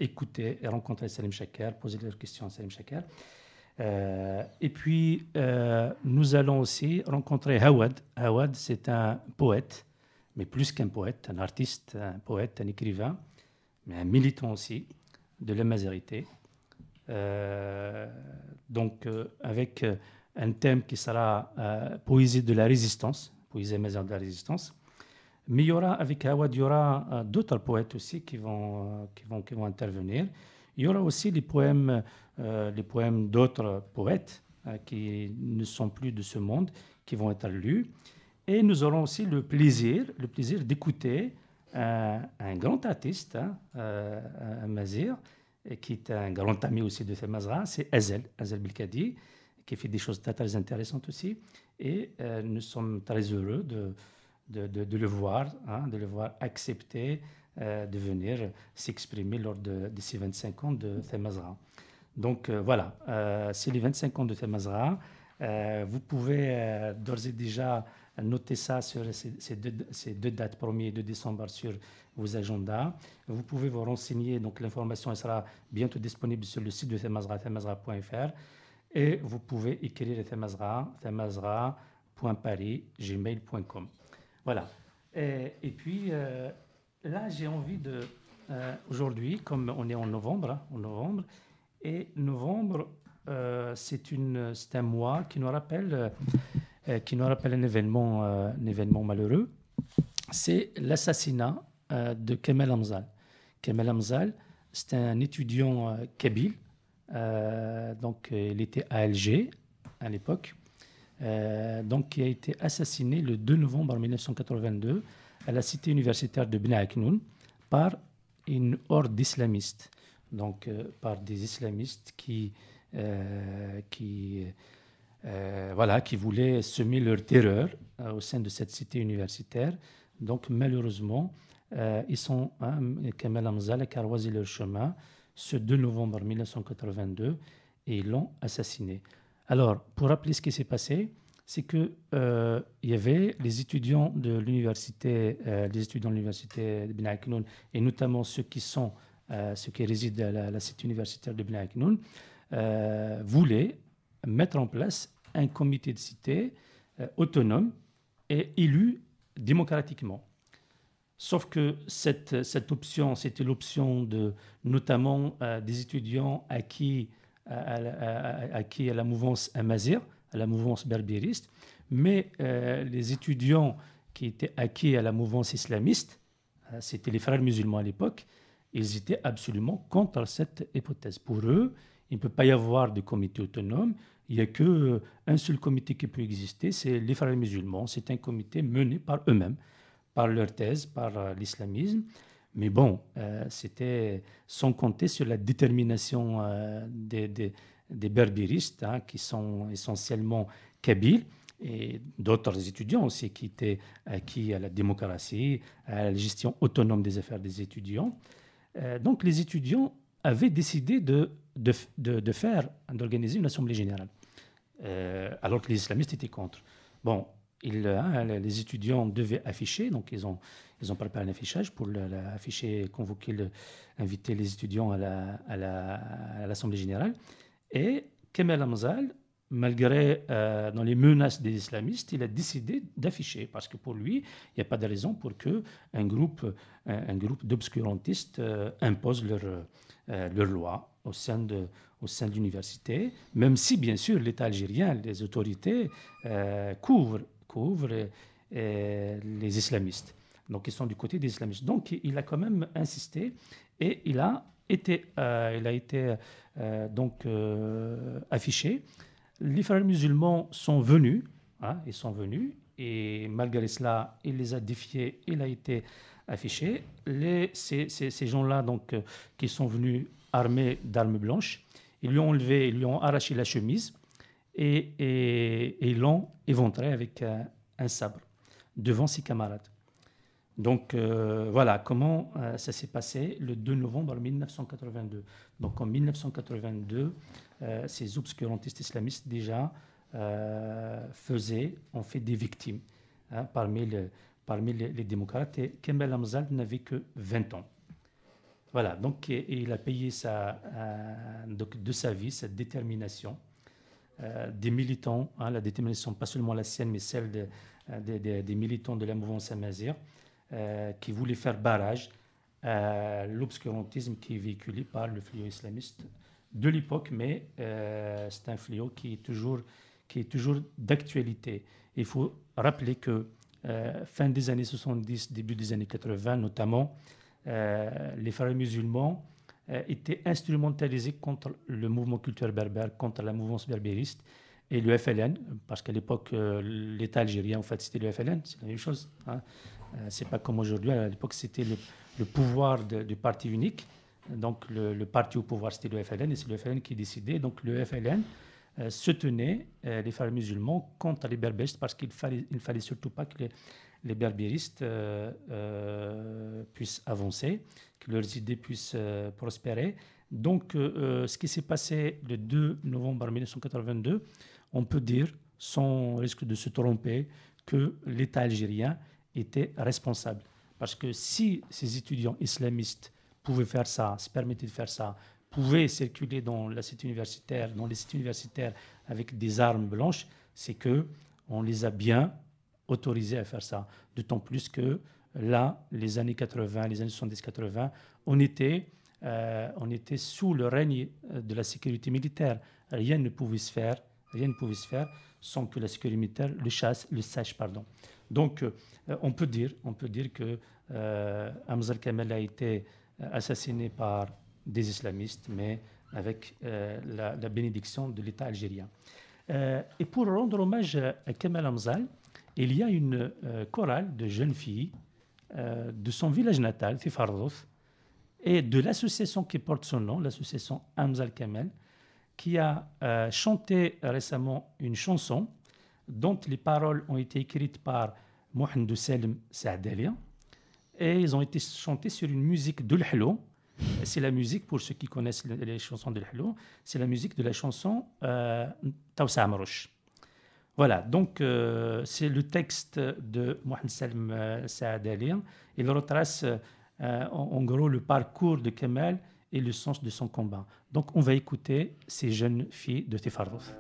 écouter et rencontrer Salim Chaker, poser leurs questions à Salim Chaker. Euh, et puis, euh, nous allons aussi rencontrer Hawad. Hawad, c'est un poète, mais plus qu'un poète, un artiste, un poète, un écrivain, mais un militant aussi de la majorité. Euh, donc, avec un thème qui sera poésie de la résistance, poésie amazigh de la résistance. Mais il y aura, avec Hawad, il y aura euh, d'autres poètes aussi qui vont, euh, qui, vont, qui vont intervenir. Il y aura aussi les poèmes, euh, poèmes d'autres poètes qui ne sont plus de ce monde, qui vont être lus. Et nous aurons aussi le plaisir, le plaisir d'écouter un, grand artiste, hein, Mazir, qui est un grand ami aussi de Mazra, c'est Azel, Azel Bilkadi, qui fait des choses très, intéressantes aussi. Et euh, nous sommes très heureux de, de, le voir, hein, de le voir accepter euh, de venir s'exprimer lors de, ces 25 ans de Thamazra. Donc euh, voilà, c'est les 25 ans de Thamazra. Euh, vous pouvez d'ores et déjà noter ça sur ces, deux, dates, 1er et 2 décembre, sur vos agendas. Vous pouvez vous renseigner, donc l'information sera bientôt disponible sur le site de Thamazra, thamazra.fr. Et vous pouvez écrire à Thamazra, thamazra.paris.gmail.com. Voilà. Et, puis, euh, là, j'ai envie de. euh, Aujourd'hui, comme on est en novembre, hein, en novembre, et novembre, euh, c'est un mois qui nous rappelle, euh, qui nous rappelle un événement, un événement malheureux. C'est l'assassinat de Kemal Hamzal. Kemal Hamzal, c'est un étudiant kabyle. Euh, donc, il était à Alger à l'époque. Euh, donc, qui a été assassiné le 2 novembre 1982 à la cité universitaire de Bna Aknoun par une horde d'islamistes. Donc, euh, par des islamistes qui, voilà, qui voulaient semer leur terreur au sein de cette cité universitaire. Donc, malheureusement, ils sont, hein, Hamzal a carroisé leur chemin ce 2 novembre 1982 et ils l'ont assassiné. Alors, pour rappeler ce qui s'est passé, c'est que euh, il y avait les étudiants de l'université, euh, les étudiants de l'université de Ben et notamment ceux qui sont, euh, ceux qui résident à la, cité universitaire de Ben voulaient mettre en place un comité de cité autonome et élu démocratiquement. Sauf que cette, option, c'était l'option de notamment euh, des étudiants acquis à la mouvance amazir, à la mouvance berbériste, mais euh, les étudiants qui étaient acquis à la mouvance islamiste, euh, c'était les frères musulmans à l'époque, ils étaient absolument contre cette hypothèse. Pour eux, il ne peut pas y avoir de comité autonome, il n'y a qu'un seul comité qui peut exister, c'est les frères musulmans. C'est un comité mené par eux-mêmes, par leur thèse, par euh, l'islamisme. Mais bon, euh, c'était sans compter sur la détermination euh, des, des, des berbéristes, hein, qui sont essentiellement kabyles, et d'autres étudiants aussi qui étaient acquis à la démocratie, à la gestion autonome des affaires des étudiants. Donc les étudiants avaient décidé de, de, de, de faire, d'organiser une assemblée générale, alors que les islamistes étaient contre. Bon, ils, hein, les étudiants devaient afficher, donc ils ont, ils ont préparé un affichage pour le- le- afficher, convoquer, inviter les étudiants à la- à la- à l'assemblée générale. Et Kemal Hamzal, malgré euh, dans les menaces des islamistes, il a décidé d'afficher parce que pour lui, il n'y a pas de raison pour que un groupe, un, groupe d'obscurantistes euh, impose leur, euh, leur loi au sein de au sein de l'université, même si bien sûr l'État algérien, les autorités euh, couvrent, couvrent euh, les islamistes. Donc ils sont du côté des islamistes. Donc il a quand même insisté et il a été, euh, il a été euh, donc affiché. Les frères musulmans sont venus, hein, ils sont venus, et malgré cela, il les a défiés, il a été affiché. Les, ces ces- gens-là, donc, qui sont venus armés d'armes blanches, ils lui ont enlevé, ils lui ont arraché la chemise et, et- l'ont éventré avec un, sabre devant ses camarades. Donc euh, voilà comment euh, ça s'est passé le 2 novembre 1982. Donc en 1982, euh, ces obscurantistes islamistes déjà faisaient, ont fait des victimes hein, parmi, le- parmi les, démocrates. Et Kemal Hamzal n'avait que 20 ans. Voilà, donc il a payé sa, de sa vie cette détermination des militants, hein, la détermination pas seulement la sienne, mais celle euh, des, militants de la mouvance amazir, euh, qui voulaient faire barrage à l'obscurantisme qui est véhiculé par le fléau islamiste de l'époque, mais euh, c'est un fléau qui est toujours, toujours d'actualité. Il faut rappeler que euh, fin des années 70, début des années 80 notamment, euh, les frères musulmans euh, étaient instrumentalisés contre le mouvement culturel berbère, contre la mouvance berbériste et le FLN, parce qu'à l'époque, euh, l'État algérien, en fait, c'était le FLN, c'est la même chose. Hein. Euh, c'est pas comme aujourd'hui, à l'époque, c'était le, pouvoir du parti unique. Donc, le, parti au pouvoir, c'était le FLN, et c'est le FLN qui décidait. Donc, le FLN euh, soutenait euh, les frères musulmans contre les berbéristes, parce qu'il fallait, fallait surtout pas que les, les berbéristes euh, euh, puissent avancer, que leurs idées puissent euh, prospérer. Donc, ce qui s'est passé le 2 novembre 1982, on peut dire, sans risque de se tromper, que l'État algérien était responsable. Parce que si ces étudiants islamistes pouvaient faire ça, se permettaient de faire ça, pouvaient circuler dans la cité universitaire, dans les cités universitaires avec des armes blanches, c'est que on les a bien autorisés à faire ça. D'autant plus que là, les années 80, les années 70-80, on était, euh, on était sous le règne euh, de la sécurité militaire. Rien ne pouvait se faire, rien ne pouvait se faire sans que la sécurité militaire le chasse, le sache, pardon. Donc, euh, on peut dire, on peut dire que euh, Hamza Kamel a été assassiné par des islamistes, mais avec la, bénédiction de l'État algérien. Et pour rendre hommage à Kamal Hamzal, il y a une euh, chorale de jeunes filles euh, de son village natal, Tifardouf, et de l'association qui porte son nom, l'association Hamzal Kamel, qui a euh, chanté récemment une chanson dont les paroles ont été écrites par Mohamed Salem Saadalia et ils ont été chantés sur une musique de l'Hlo. C'est la musique, pour ceux qui connaissent les, chansons de l'Hlo, c'est la musique de la chanson euh. Voilà, donc euh, c'est le texte de Mohamed Salem euh, Saadalia. Il retrace euh, en, en gros le parcours de Kemal et le sens de son combat. Donc on va écouter ces jeunes filles de Tifardouf.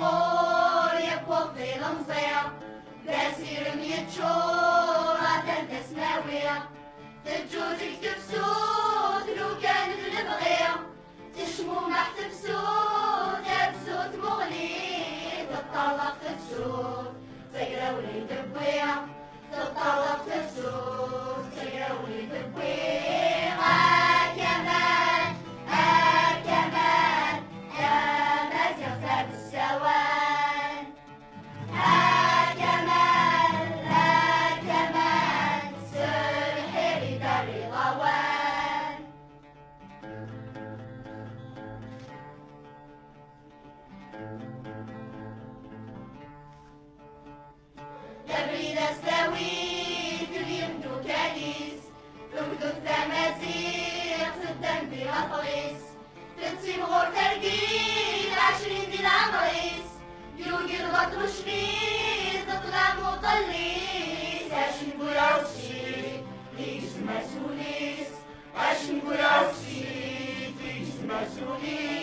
mor jak waqtilan zaya Desirim yetşor aten tesnawiya Teccuzik tefsud lukan dlebğiya Tişmu maht tefsud tefsud muğlid Ttalaq tefsud تقراولي دبيا تطلق تفسود تقراولي دبيا الغدر شبيد تطلع مطليس اش نقول عوشيد ليش مسؤوليس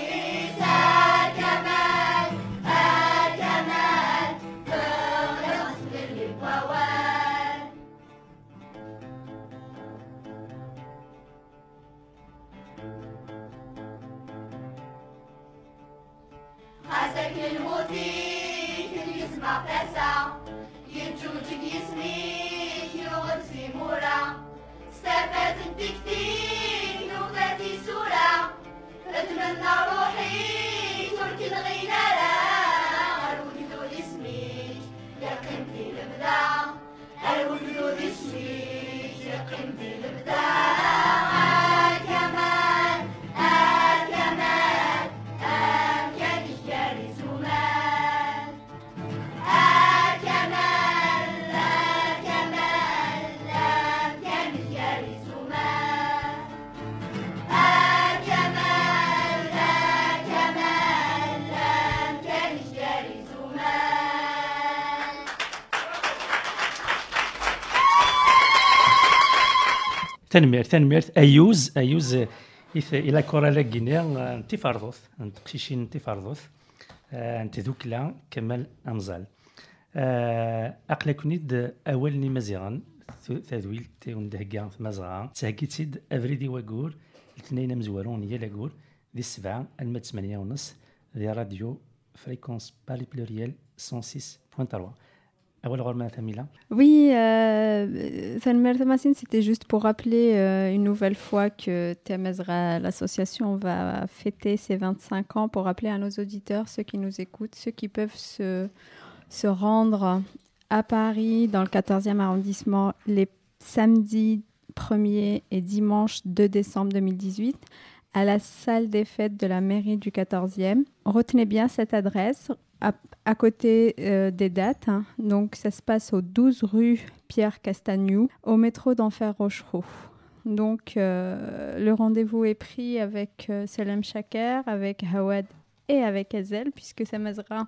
tasa Yeccucuk ismi yuğun simura Stefetin diktik lugati sura. Ötmenna ruhi Türk'ün gıynara تنميرت تنميرت ايوز ايوز إلى كورا لاكينيا انتي فرضوث انت قشيشين انتي فرضوث انت ذوكلا كمال امزال اقلا كنيد اول ني مزيغان تذويل تيون دهكا مزرعه تهكيتيد افريدي واكور الاثنين مزورون يا لاكور دي السبعه المات ثمانية ونص دي راديو فريكونس بالي بلوريال 106.3 Oui, euh, c'était juste pour rappeler euh, une nouvelle fois que Temezra, l'association, va fêter ses 25 ans pour rappeler à nos auditeurs, ceux qui nous écoutent, ceux qui peuvent se, se rendre à Paris, dans le 14e arrondissement, les samedis 1er et dimanche 2 décembre 2018 à la salle des fêtes de la mairie du 14e. Retenez bien cette adresse à, à côté euh, des dates. hein. Donc ça se passe au 12 rue Pierre Castagnou, au métro d'Enfer Rochereau. Donc euh, le rendez-vous est pris avec euh, Selem Shaker, avec Hawad et avec Azel, puisque ça mazra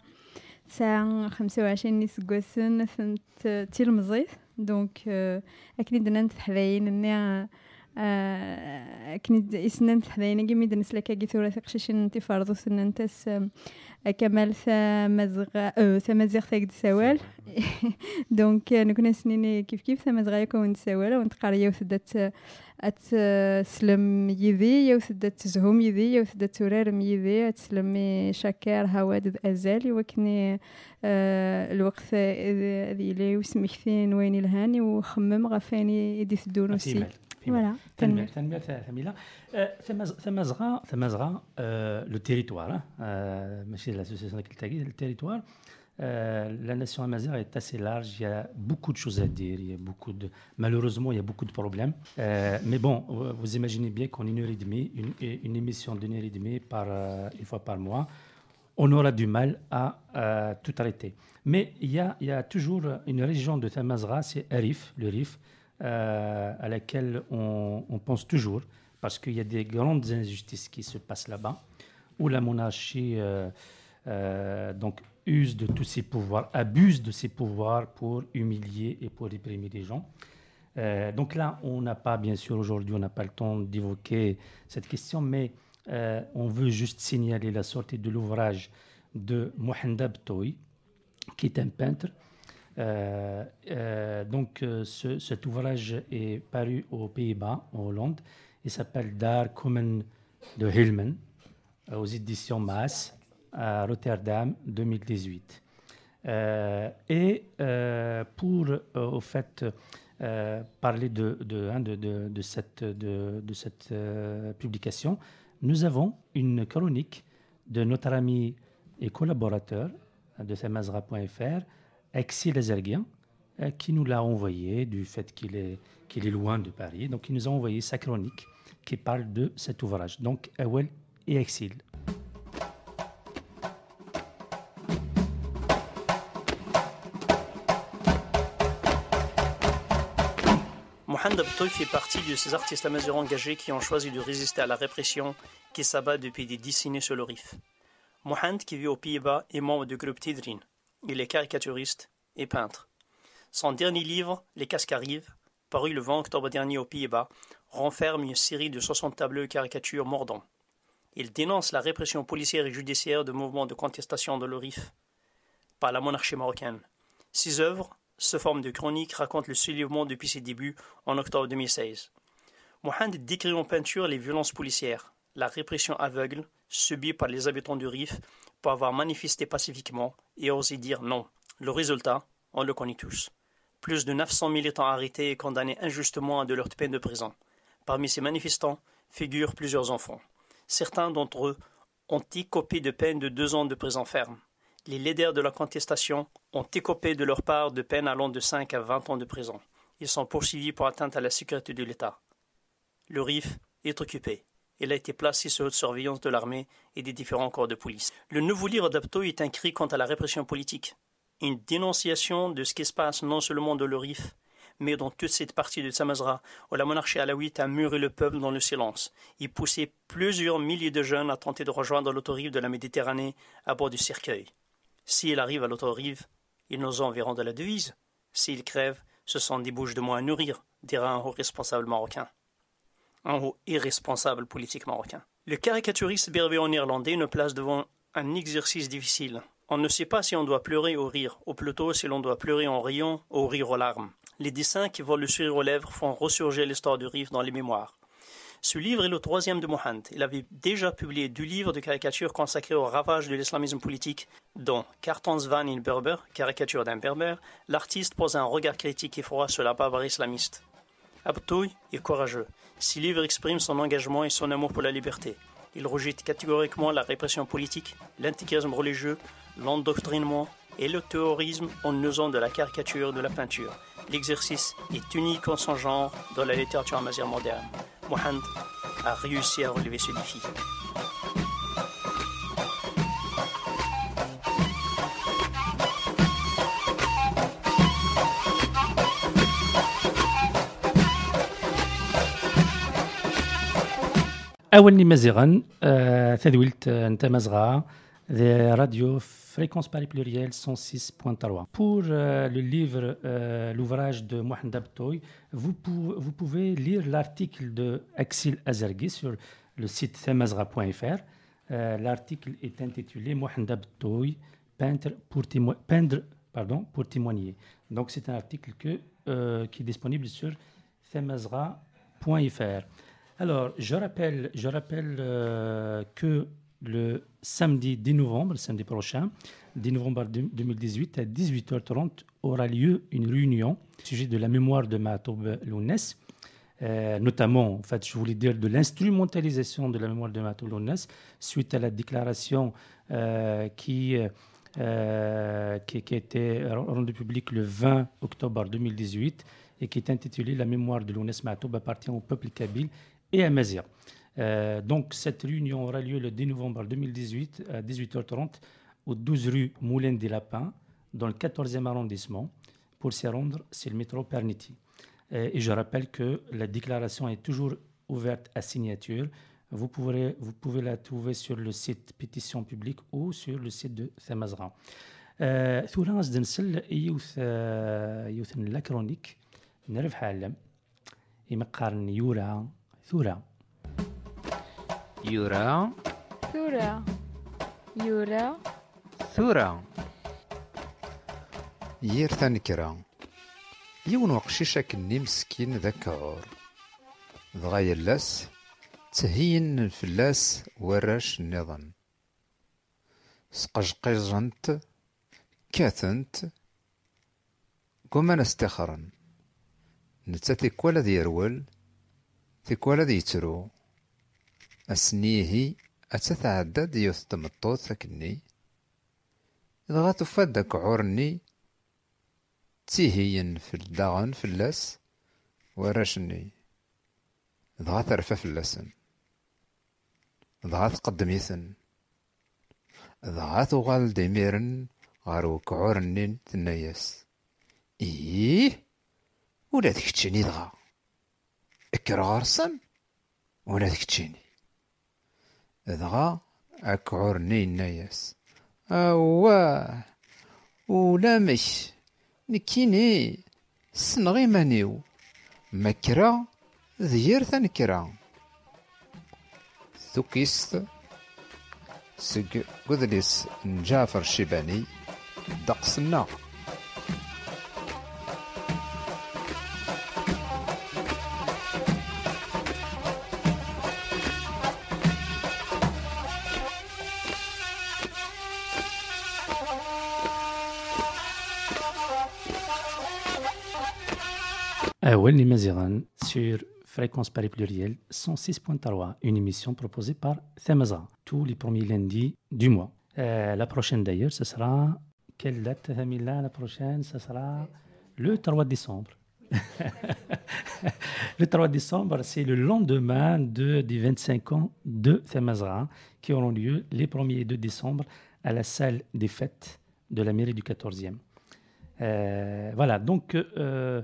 ساعة 25 يسقسن سنة تلمزيث دونك أكيد ننت حذاين آه، كنت سننت حداينا كيما درنس لك كي ثورة قشيشن سنان تس كمال ثمزغ آه، ثمزغ ثاك سوال. دونك نكون سنين كيف كيف ثمزغ يكون سوال. ونتقاري وثدت أتسلم يدي يوثد تزهم يدي يوثد ترارم يدي أتسلم شكار هواد أزال. وكني آه، الوقت ذي لي وسمحتين وين الهاني وخمم غفاني يدي ثدون فيمال فيمال فوالا تنمير تنمير ثميله ثمازغا ثمازغا لو تيريتوار ماشي l'association Kiltagi, le territoire Euh, la nation amazigh est assez large, il y a beaucoup de choses à dire, il y a beaucoup de... malheureusement il y a beaucoup de problèmes. Euh, mais bon, vous- vous imaginez bien qu'en une heure et demie, une, une émission d'une heure et demie par, euh, une fois par mois, on aura du mal à euh, tout arrêter. Mais il y a, il y a toujours une région de Tamazra, c'est Arif, le Rif, euh, à laquelle on, pense toujours, parce qu'il y a des grandes injustices qui se passent là-bas, où la monarchie euh, euh, donc, use de tous ses pouvoirs, abuse de ses pouvoirs pour humilier et pour réprimer les gens. Euh, donc là, on n'a pas, bien sûr, aujourd'hui, on n'a pas le temps d'évoquer cette question, mais on veut juste signaler la sortie de l'ouvrage de Mohandab Toy, qui est un peintre. Euh, euh, donc, euh, ce- cet ouvrage est paru aux Pays-Bas, en Hollande. Il s'appelle Dar Komen de euh, aux éditions Maas, à Rotterdam, 2018. Euh, et pour, au fait, parler de, hein, de, de- de cette, de, cette publication, nous avons une chronique de notre ami et collaborateur de samazra.fr, Exil Azerguien, euh, qui nous l'a envoyé du fait qu'il est, loin de Paris. Donc, il nous a envoyé sa chronique qui parle de cet ouvrage. Donc, Awel et Exil. Mohamed Abtoy fait partie de ces artistes amazigh engagés qui ont choisi de résister à la répression qui s'abat depuis des décennies sur le Rif. Mohamed, qui vit aux Pays-Bas, est membre du groupe Tidrin. Il est caricaturiste et peintre. Son dernier livre, Les Cascarives, paru le 20 octobre dernier aux Pays-Bas, renferme une série de 60 tableaux et caricatures mordants. Il dénonce la répression policière et judiciaire de mouvements de contestation de le Rif par la monarchie marocaine. Ses œuvres, sous forme de chronique, racontent le soulèvement depuis ses débuts en octobre 2016. Mohamed décrit en peinture les violences policières, la répression aveugle subie par les habitants du Rif pour avoir manifesté pacifiquement et osé dire non. Le résultat, on le connaît tous. Plus de 900 militants arrêtés et condamnés injustement à de leur peine de prison. Parmi ces manifestants figurent plusieurs enfants. Certains d'entre eux ont écopé de peine de deux ans de prison ferme. Les leaders de la contestation ont écopé de leur part de peine allant de 5 à 20 ans de prison. Ils sont poursuivis pour atteinte à la sécurité de l'État. Le RIF est occupé. Il a été placé sous haute surveillance de l'armée et des différents corps de police. Le nouveau livre d'Apto est un cri contre la répression politique, une dénonciation de ce qui se passe non seulement dans le RIF, mais dans toute cette partie de Samazra où la monarchie alaouite a muré le peuple dans le silence et poussé plusieurs milliers de jeunes à tenter de rejoindre l'autoroute de la Méditerranée à bord du cercueil. S'il arrive à l'autre rive, ils nous enverront de la devise. S'ils crèvent, ce sont des bouches de moins à nourrir, dira un haut responsable marocain. Un haut irresponsable politique marocain. Le caricaturiste berbéo néerlandais nous place devant un exercice difficile. On ne sait pas si on doit pleurer ou rire, ou plutôt si l'on doit pleurer en riant ou rire aux larmes. Les dessins qui volent le sourire aux lèvres font ressurgir l'histoire du Rif dans les mémoires. Ce livre est le troisième de Mohand. Il avait déjà publié deux livres de caricatures consacrés au ravage de l'islamisme politique, dont Van in Berber, caricature d'un berbère, l'artiste pose un regard critique et froid sur la barbarie islamiste. Abtouy est courageux. Ces livres expriment son engagement et son amour pour la liberté. Il rejette catégoriquement la répression politique, l'intégrisme religieux, l'endoctrinement et le terrorisme en usant de la caricature de la peinture. L'exercice est unique en son genre dans la littérature amazigh moderne. Mohand a réussi à relever ce défi. أول مزيغا آه، تدويلت آه، انت مزغا ذي راديو Fréquence Paris Pluriel 106.3. Pour euh, le livre, euh, l'ouvrage de Mohamed Abtoy, vous, pou- vous pouvez lire l'article de Axil Azergui sur le site themazra.fr. Euh, l'article est intitulé Mohamed Abtoy, peintre pour, témo- peindre, pardon, pour témoigner. Donc c'est un article que, euh, qui est disponible sur themazra.fr. Alors, je rappelle, je rappelle euh, que le samedi 10 novembre, samedi prochain, 10 novembre deux- 2018, à 18h30, aura lieu une réunion au sujet de la mémoire de Mahatoub Lounès. Euh, notamment, en fait, je voulais dire de l'instrumentalisation de la mémoire de Mahatoub Lounès suite à la déclaration qui, euh, qui, qui a été rendue publique le 20 octobre 2018 et qui est intitulée La mémoire de Lounès Mahatoub appartient au peuple kabyle et à Mazir. Euh, donc, cette réunion aura lieu le 10 novembre 2018 à 18h30 au 12 rue Moulin des Lapins, dans le 14e arrondissement. Pour s'y rendre, c'est le métro Perniti. Euh, et je rappelle que la déclaration est toujours ouverte à signature. Vous pouvez, vous pouvez la trouver sur le site pétition publique ou sur le site de Thamazra. Euh, ثورة غنزيد نسل يوث آه، يوث لا كرونيك نربح علم يمقارن يورا ثورة يورا ثورة يورا ثورة يير ثاني كرا يون وقشيشك نمسكين ذكر ضغاي اللاس تهين الفلاس ورش نظن سقشقشنت كاتنت كومان استخرن نتاتي كولا ديروال يرول استخرا نتا تيكوالا ذي يرول تيكوالا ذي يترو أسنيهي أتتعدد يوث تمطوط ثكني دغا تفاد داك عورني تيهين في الداغن فلاس وراشني دغا ترفى فلاسن دغا تقدميثن دغا تغال ديميرن غار وكعورني تناياس إيه ولا تكتشيني دغا اكر غارسن ولا تكتشيني دغا أكعورني الناياس أواه ولا مش نكيني سنغي مانيو مكرا ذير ثنكرا ثوكيست سق قدلس جعفر الشيباني دقسنا Awel Nimaziran sur Fréquence Paris Pluriel 106.3, une émission proposée par Themaza tous les premiers lundis du mois. Euh, la prochaine d'ailleurs, ce sera. Quelle date, Thamila La prochaine, ce sera le 3 décembre. le 3 décembre, c'est le lendemain de, des 25 ans de Themazra qui auront lieu les 1er et 2 décembre à la salle des fêtes de la mairie du 14e. Euh, voilà, donc euh,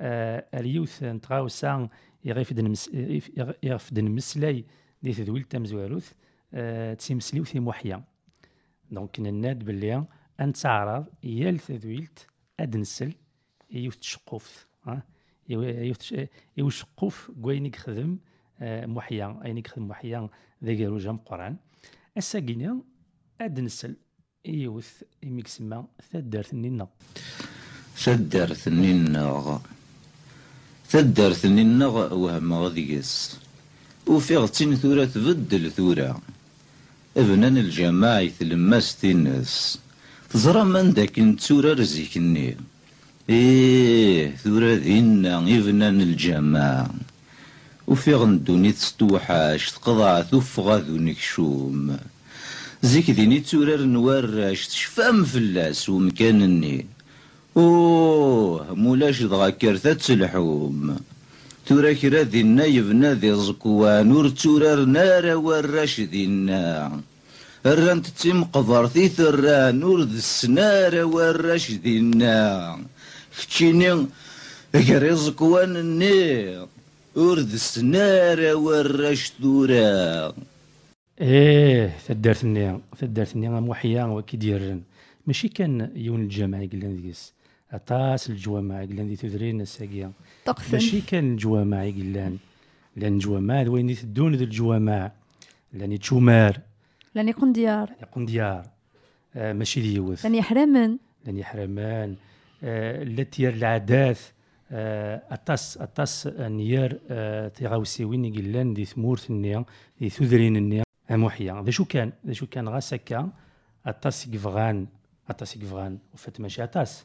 آه، اليوث نتغاوسا يغفد المسلي دي تدويل تمزوالوث آه، تيمسليو في محيا دونك نناد باللي نتعرض يال تدويلت ادنسل يوث تشقوف يوث تشقوف كوينيك خدم آه، محيا اين خدم محيا ذا جاروجا قرآن. الساقينا ادنسل يوث يميك سما ثدرت ثاد ثدرت نينا تدرت النغ وهم غديس وفيغ تين ثورة تبدل ثورة. أبنان الجماعة تلمس تنس تزرى من داك انتورة رزيك الني إيه ثورة ذينا إبنان الجماعة. وفيغ ندوني تستوحاش تقضى ثفغة ذونك شوم. زيك ديني تورر نوراش تشفام فلاس ومكان النيل أوه مولاش دغا كارثات الحوم تورا كرا ذينا يبنا ذي زكوا نور تورا نارا وراش ذينا الران تتم قضر ثي ثرا نور ذي السنارا وراش ذينا ختشيني غير زكوا نني ور ذي السنارا وراش ذورا إيه تدارت النيا تدارت النيا موحيا وكيديرن ماشي كان يون الجامعي قلنا ذيس. أطاس الجوامع يقلن دي تدرين الساقيا طقسا ماشي كان الجوامع يقلان. لأن الجوامع وين يتدون ذو الجوامع. لأن يتشومار لن يكون ديار. يقون ديار. آه ماشي ديوث لن يحرمن. لأن يحرمان. آه التي العادات. آه أطاس أطاس نيار آه تيغاوسيوين يقلان دي ثمورت النيا دي ثذرين النيا محيا ذا شو كان؟ ذا شو كان غاس هكا؟ أطاس يكفغان أطاس يكفغان وفات ماشي أطاس.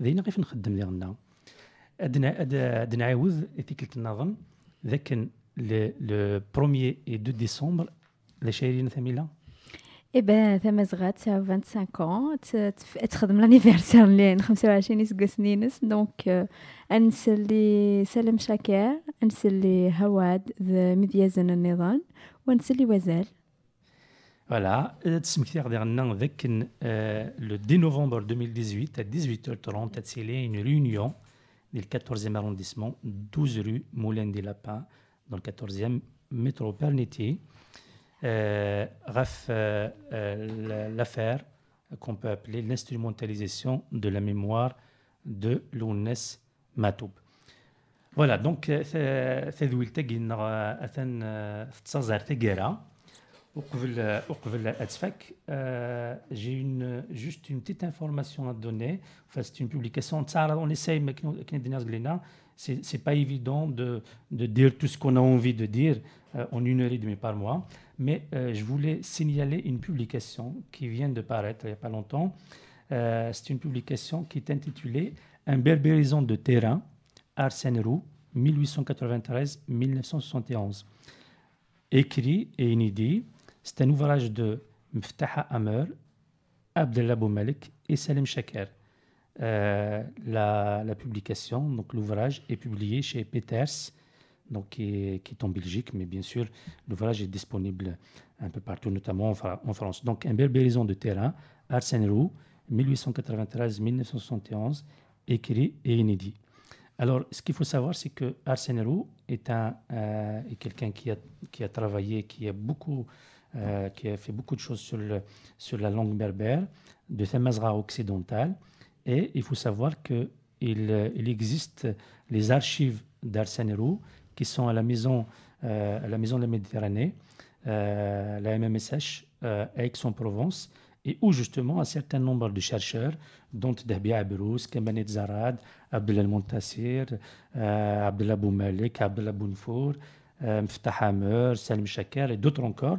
داينا غير نخدم ديالنا ادنا اد نعاود تيكلت النظم ذاك لو بروميي إي 2 ديسمبر لا شايرين ثميله إي بان ثما زغات 25 ans تخدم لانيفرسير لين 25 يسقو سنينس دونك انسلي سلم شاكر انسلي هواد ذا مديازن النظام وانسلي وزال. Voilà, تسمكتي غادي غنى ذاك لو 10 نوفمبر 2018 à 18h30 تتسيلي une réunion du 14e arrondissement 12 rue Moulin des Lapins dans le 14e métro Pernetier euh, غف euh, euh, l'affaire qu'on peut appeler l'instrumentalisation de la mémoire de Lounès Matoub. Voilà, donc تذويل تاكين أثن تتصازر تاكيرا وقبل وقبل اتفك j'ai une juste une petite information à donner enfin c'est une publication تسعرض on essaye mais كنا كنا الدنيا قلنا c'est c'est pas évident de de dire tout ce qu'on a envie de dire euh, en une heure et demie par mois mais euh, je voulais signaler une publication qui vient de paraître il y a pas longtemps Euh, c'est une publication qui est intitulée Un berbérisant de terrain Arsène Roux 1893-1971 écrit et inédit. C'est un ouvrage de Mftaha Amer, Abdellah Boumalik et Salim Shaker. Euh, la, la publication, donc l'ouvrage, est publié chez Peters, donc qui est, en Belgique, mais bien sûr, l'ouvrage est disponible un peu partout, notamment en, Fra- en France. Donc, un berbérison de terrain, Arsène Roux, 1893-1971, écrit et inédit. Alors, ce qu'il faut savoir, c'est que Arsène Roux est, euh, est quelqu'un qui a, qui a travaillé, qui a, beaucoup, euh, qui a fait beaucoup de choses sur, la langue berbère, de Thamazra occidentale. Et il faut savoir qu'il il existe les archives d'Arsène Roux qui sont à la maison, euh, à la maison de la Méditerranée, euh, la MMSH, euh, Aix-en-Provence. et où justement un certain nombre de chercheurs, dont Dahbi Abrous, Kamanet Zarad, Abdullah Montassir, euh, Abdullah Boumalik, Abdullah Bounfour, euh, Mftah Salim Shaker et d'autres encore,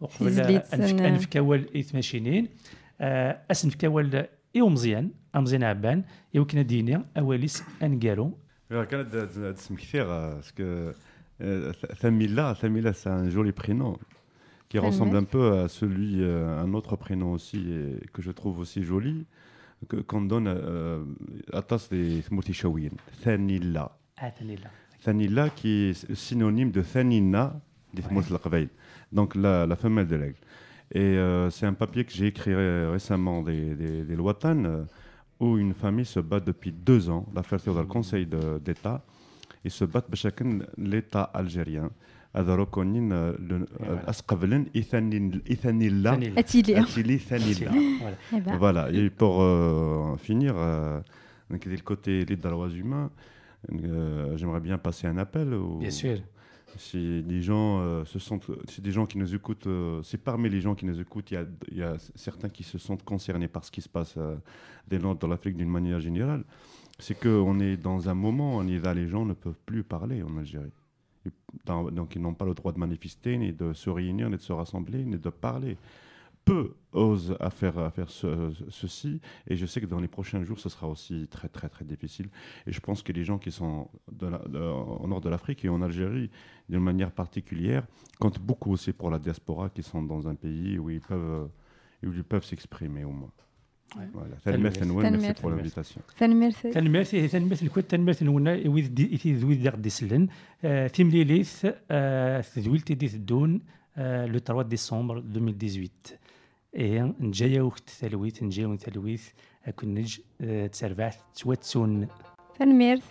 وقبل زليت انفك سنة. انفك اول ايث ماشينين آه، اسنفك اول ايو مزيان امزيان عبان يمكن ديني اوليس انقالو Alors, كانت هاد اسم كثير باسكو Thamila, Thamila c'est un joli prénom qui Thamila. ressemble un peu à celui, euh, un autre prénom aussi et que je trouve aussi joli, que- qu'on donne euh, à tas des Moutishawiyin. Thanila. عاتني لا Thanila qui est synonyme de Thanina des Moutlaqbaïl, donc la, la femelle de l'aigle. Et euh, c'est un papier que j'ai écrit ré- récemment des, des, des Loatanes, euh, où une famille se bat depuis deux ans, l'affaire est dans le Conseil de- d'État, ils se battent بشكل l'État algérien. هذا ركنين الاسقبلن ايثانيلا ثاني Attilia. Atili Thanila. Voilà. Eh ben, Voilà, et pour euh, finir, euh, donc, du côté des droits humains, euh, j'aimerais bien passer un appel. au- Bien sûr. Si des gens euh, se sentent, des gens qui nous écoutent, euh, parmi les gens qui nous écoutent, il y a, certains qui se sentent concernés par ce qui se passe euh, dans l'Afrique d'une manière générale. C'est qu'on est dans un moment où les gens ne peuvent plus parler en Algérie. Donc ils n'ont pas le droit de manifester, ni de se réunir, ni de se rassembler, ni de parler Peu osent à faire, à faire ce- ceci, et je sais que dans les prochains jours, ce sera aussi très très très difficile. Et je pense que les gens qui sont de la- de- au nord de l'Afrique et en Algérie, d'une manière particulière, comptent beaucoup aussi pour la diaspora qui sont dans un pays où ils peuvent, où ils peuvent s'exprimer au moins. Voilà. Tanmer. Tanmer, Tanwer, merci Tanmer. pour l'invitation. تنمرتي تنمرتي تنمرت الكود تنمرت نونا ويد دي في ذوي داغ دي سلن آه، تيمليليث آه، تذويل تيدي تدون آه، لو 3 ديسمبر 2018 إيه نجايا وقت تلويث نجايا تلويت أكون نج آه، تسربعت تواتسون تنميرث.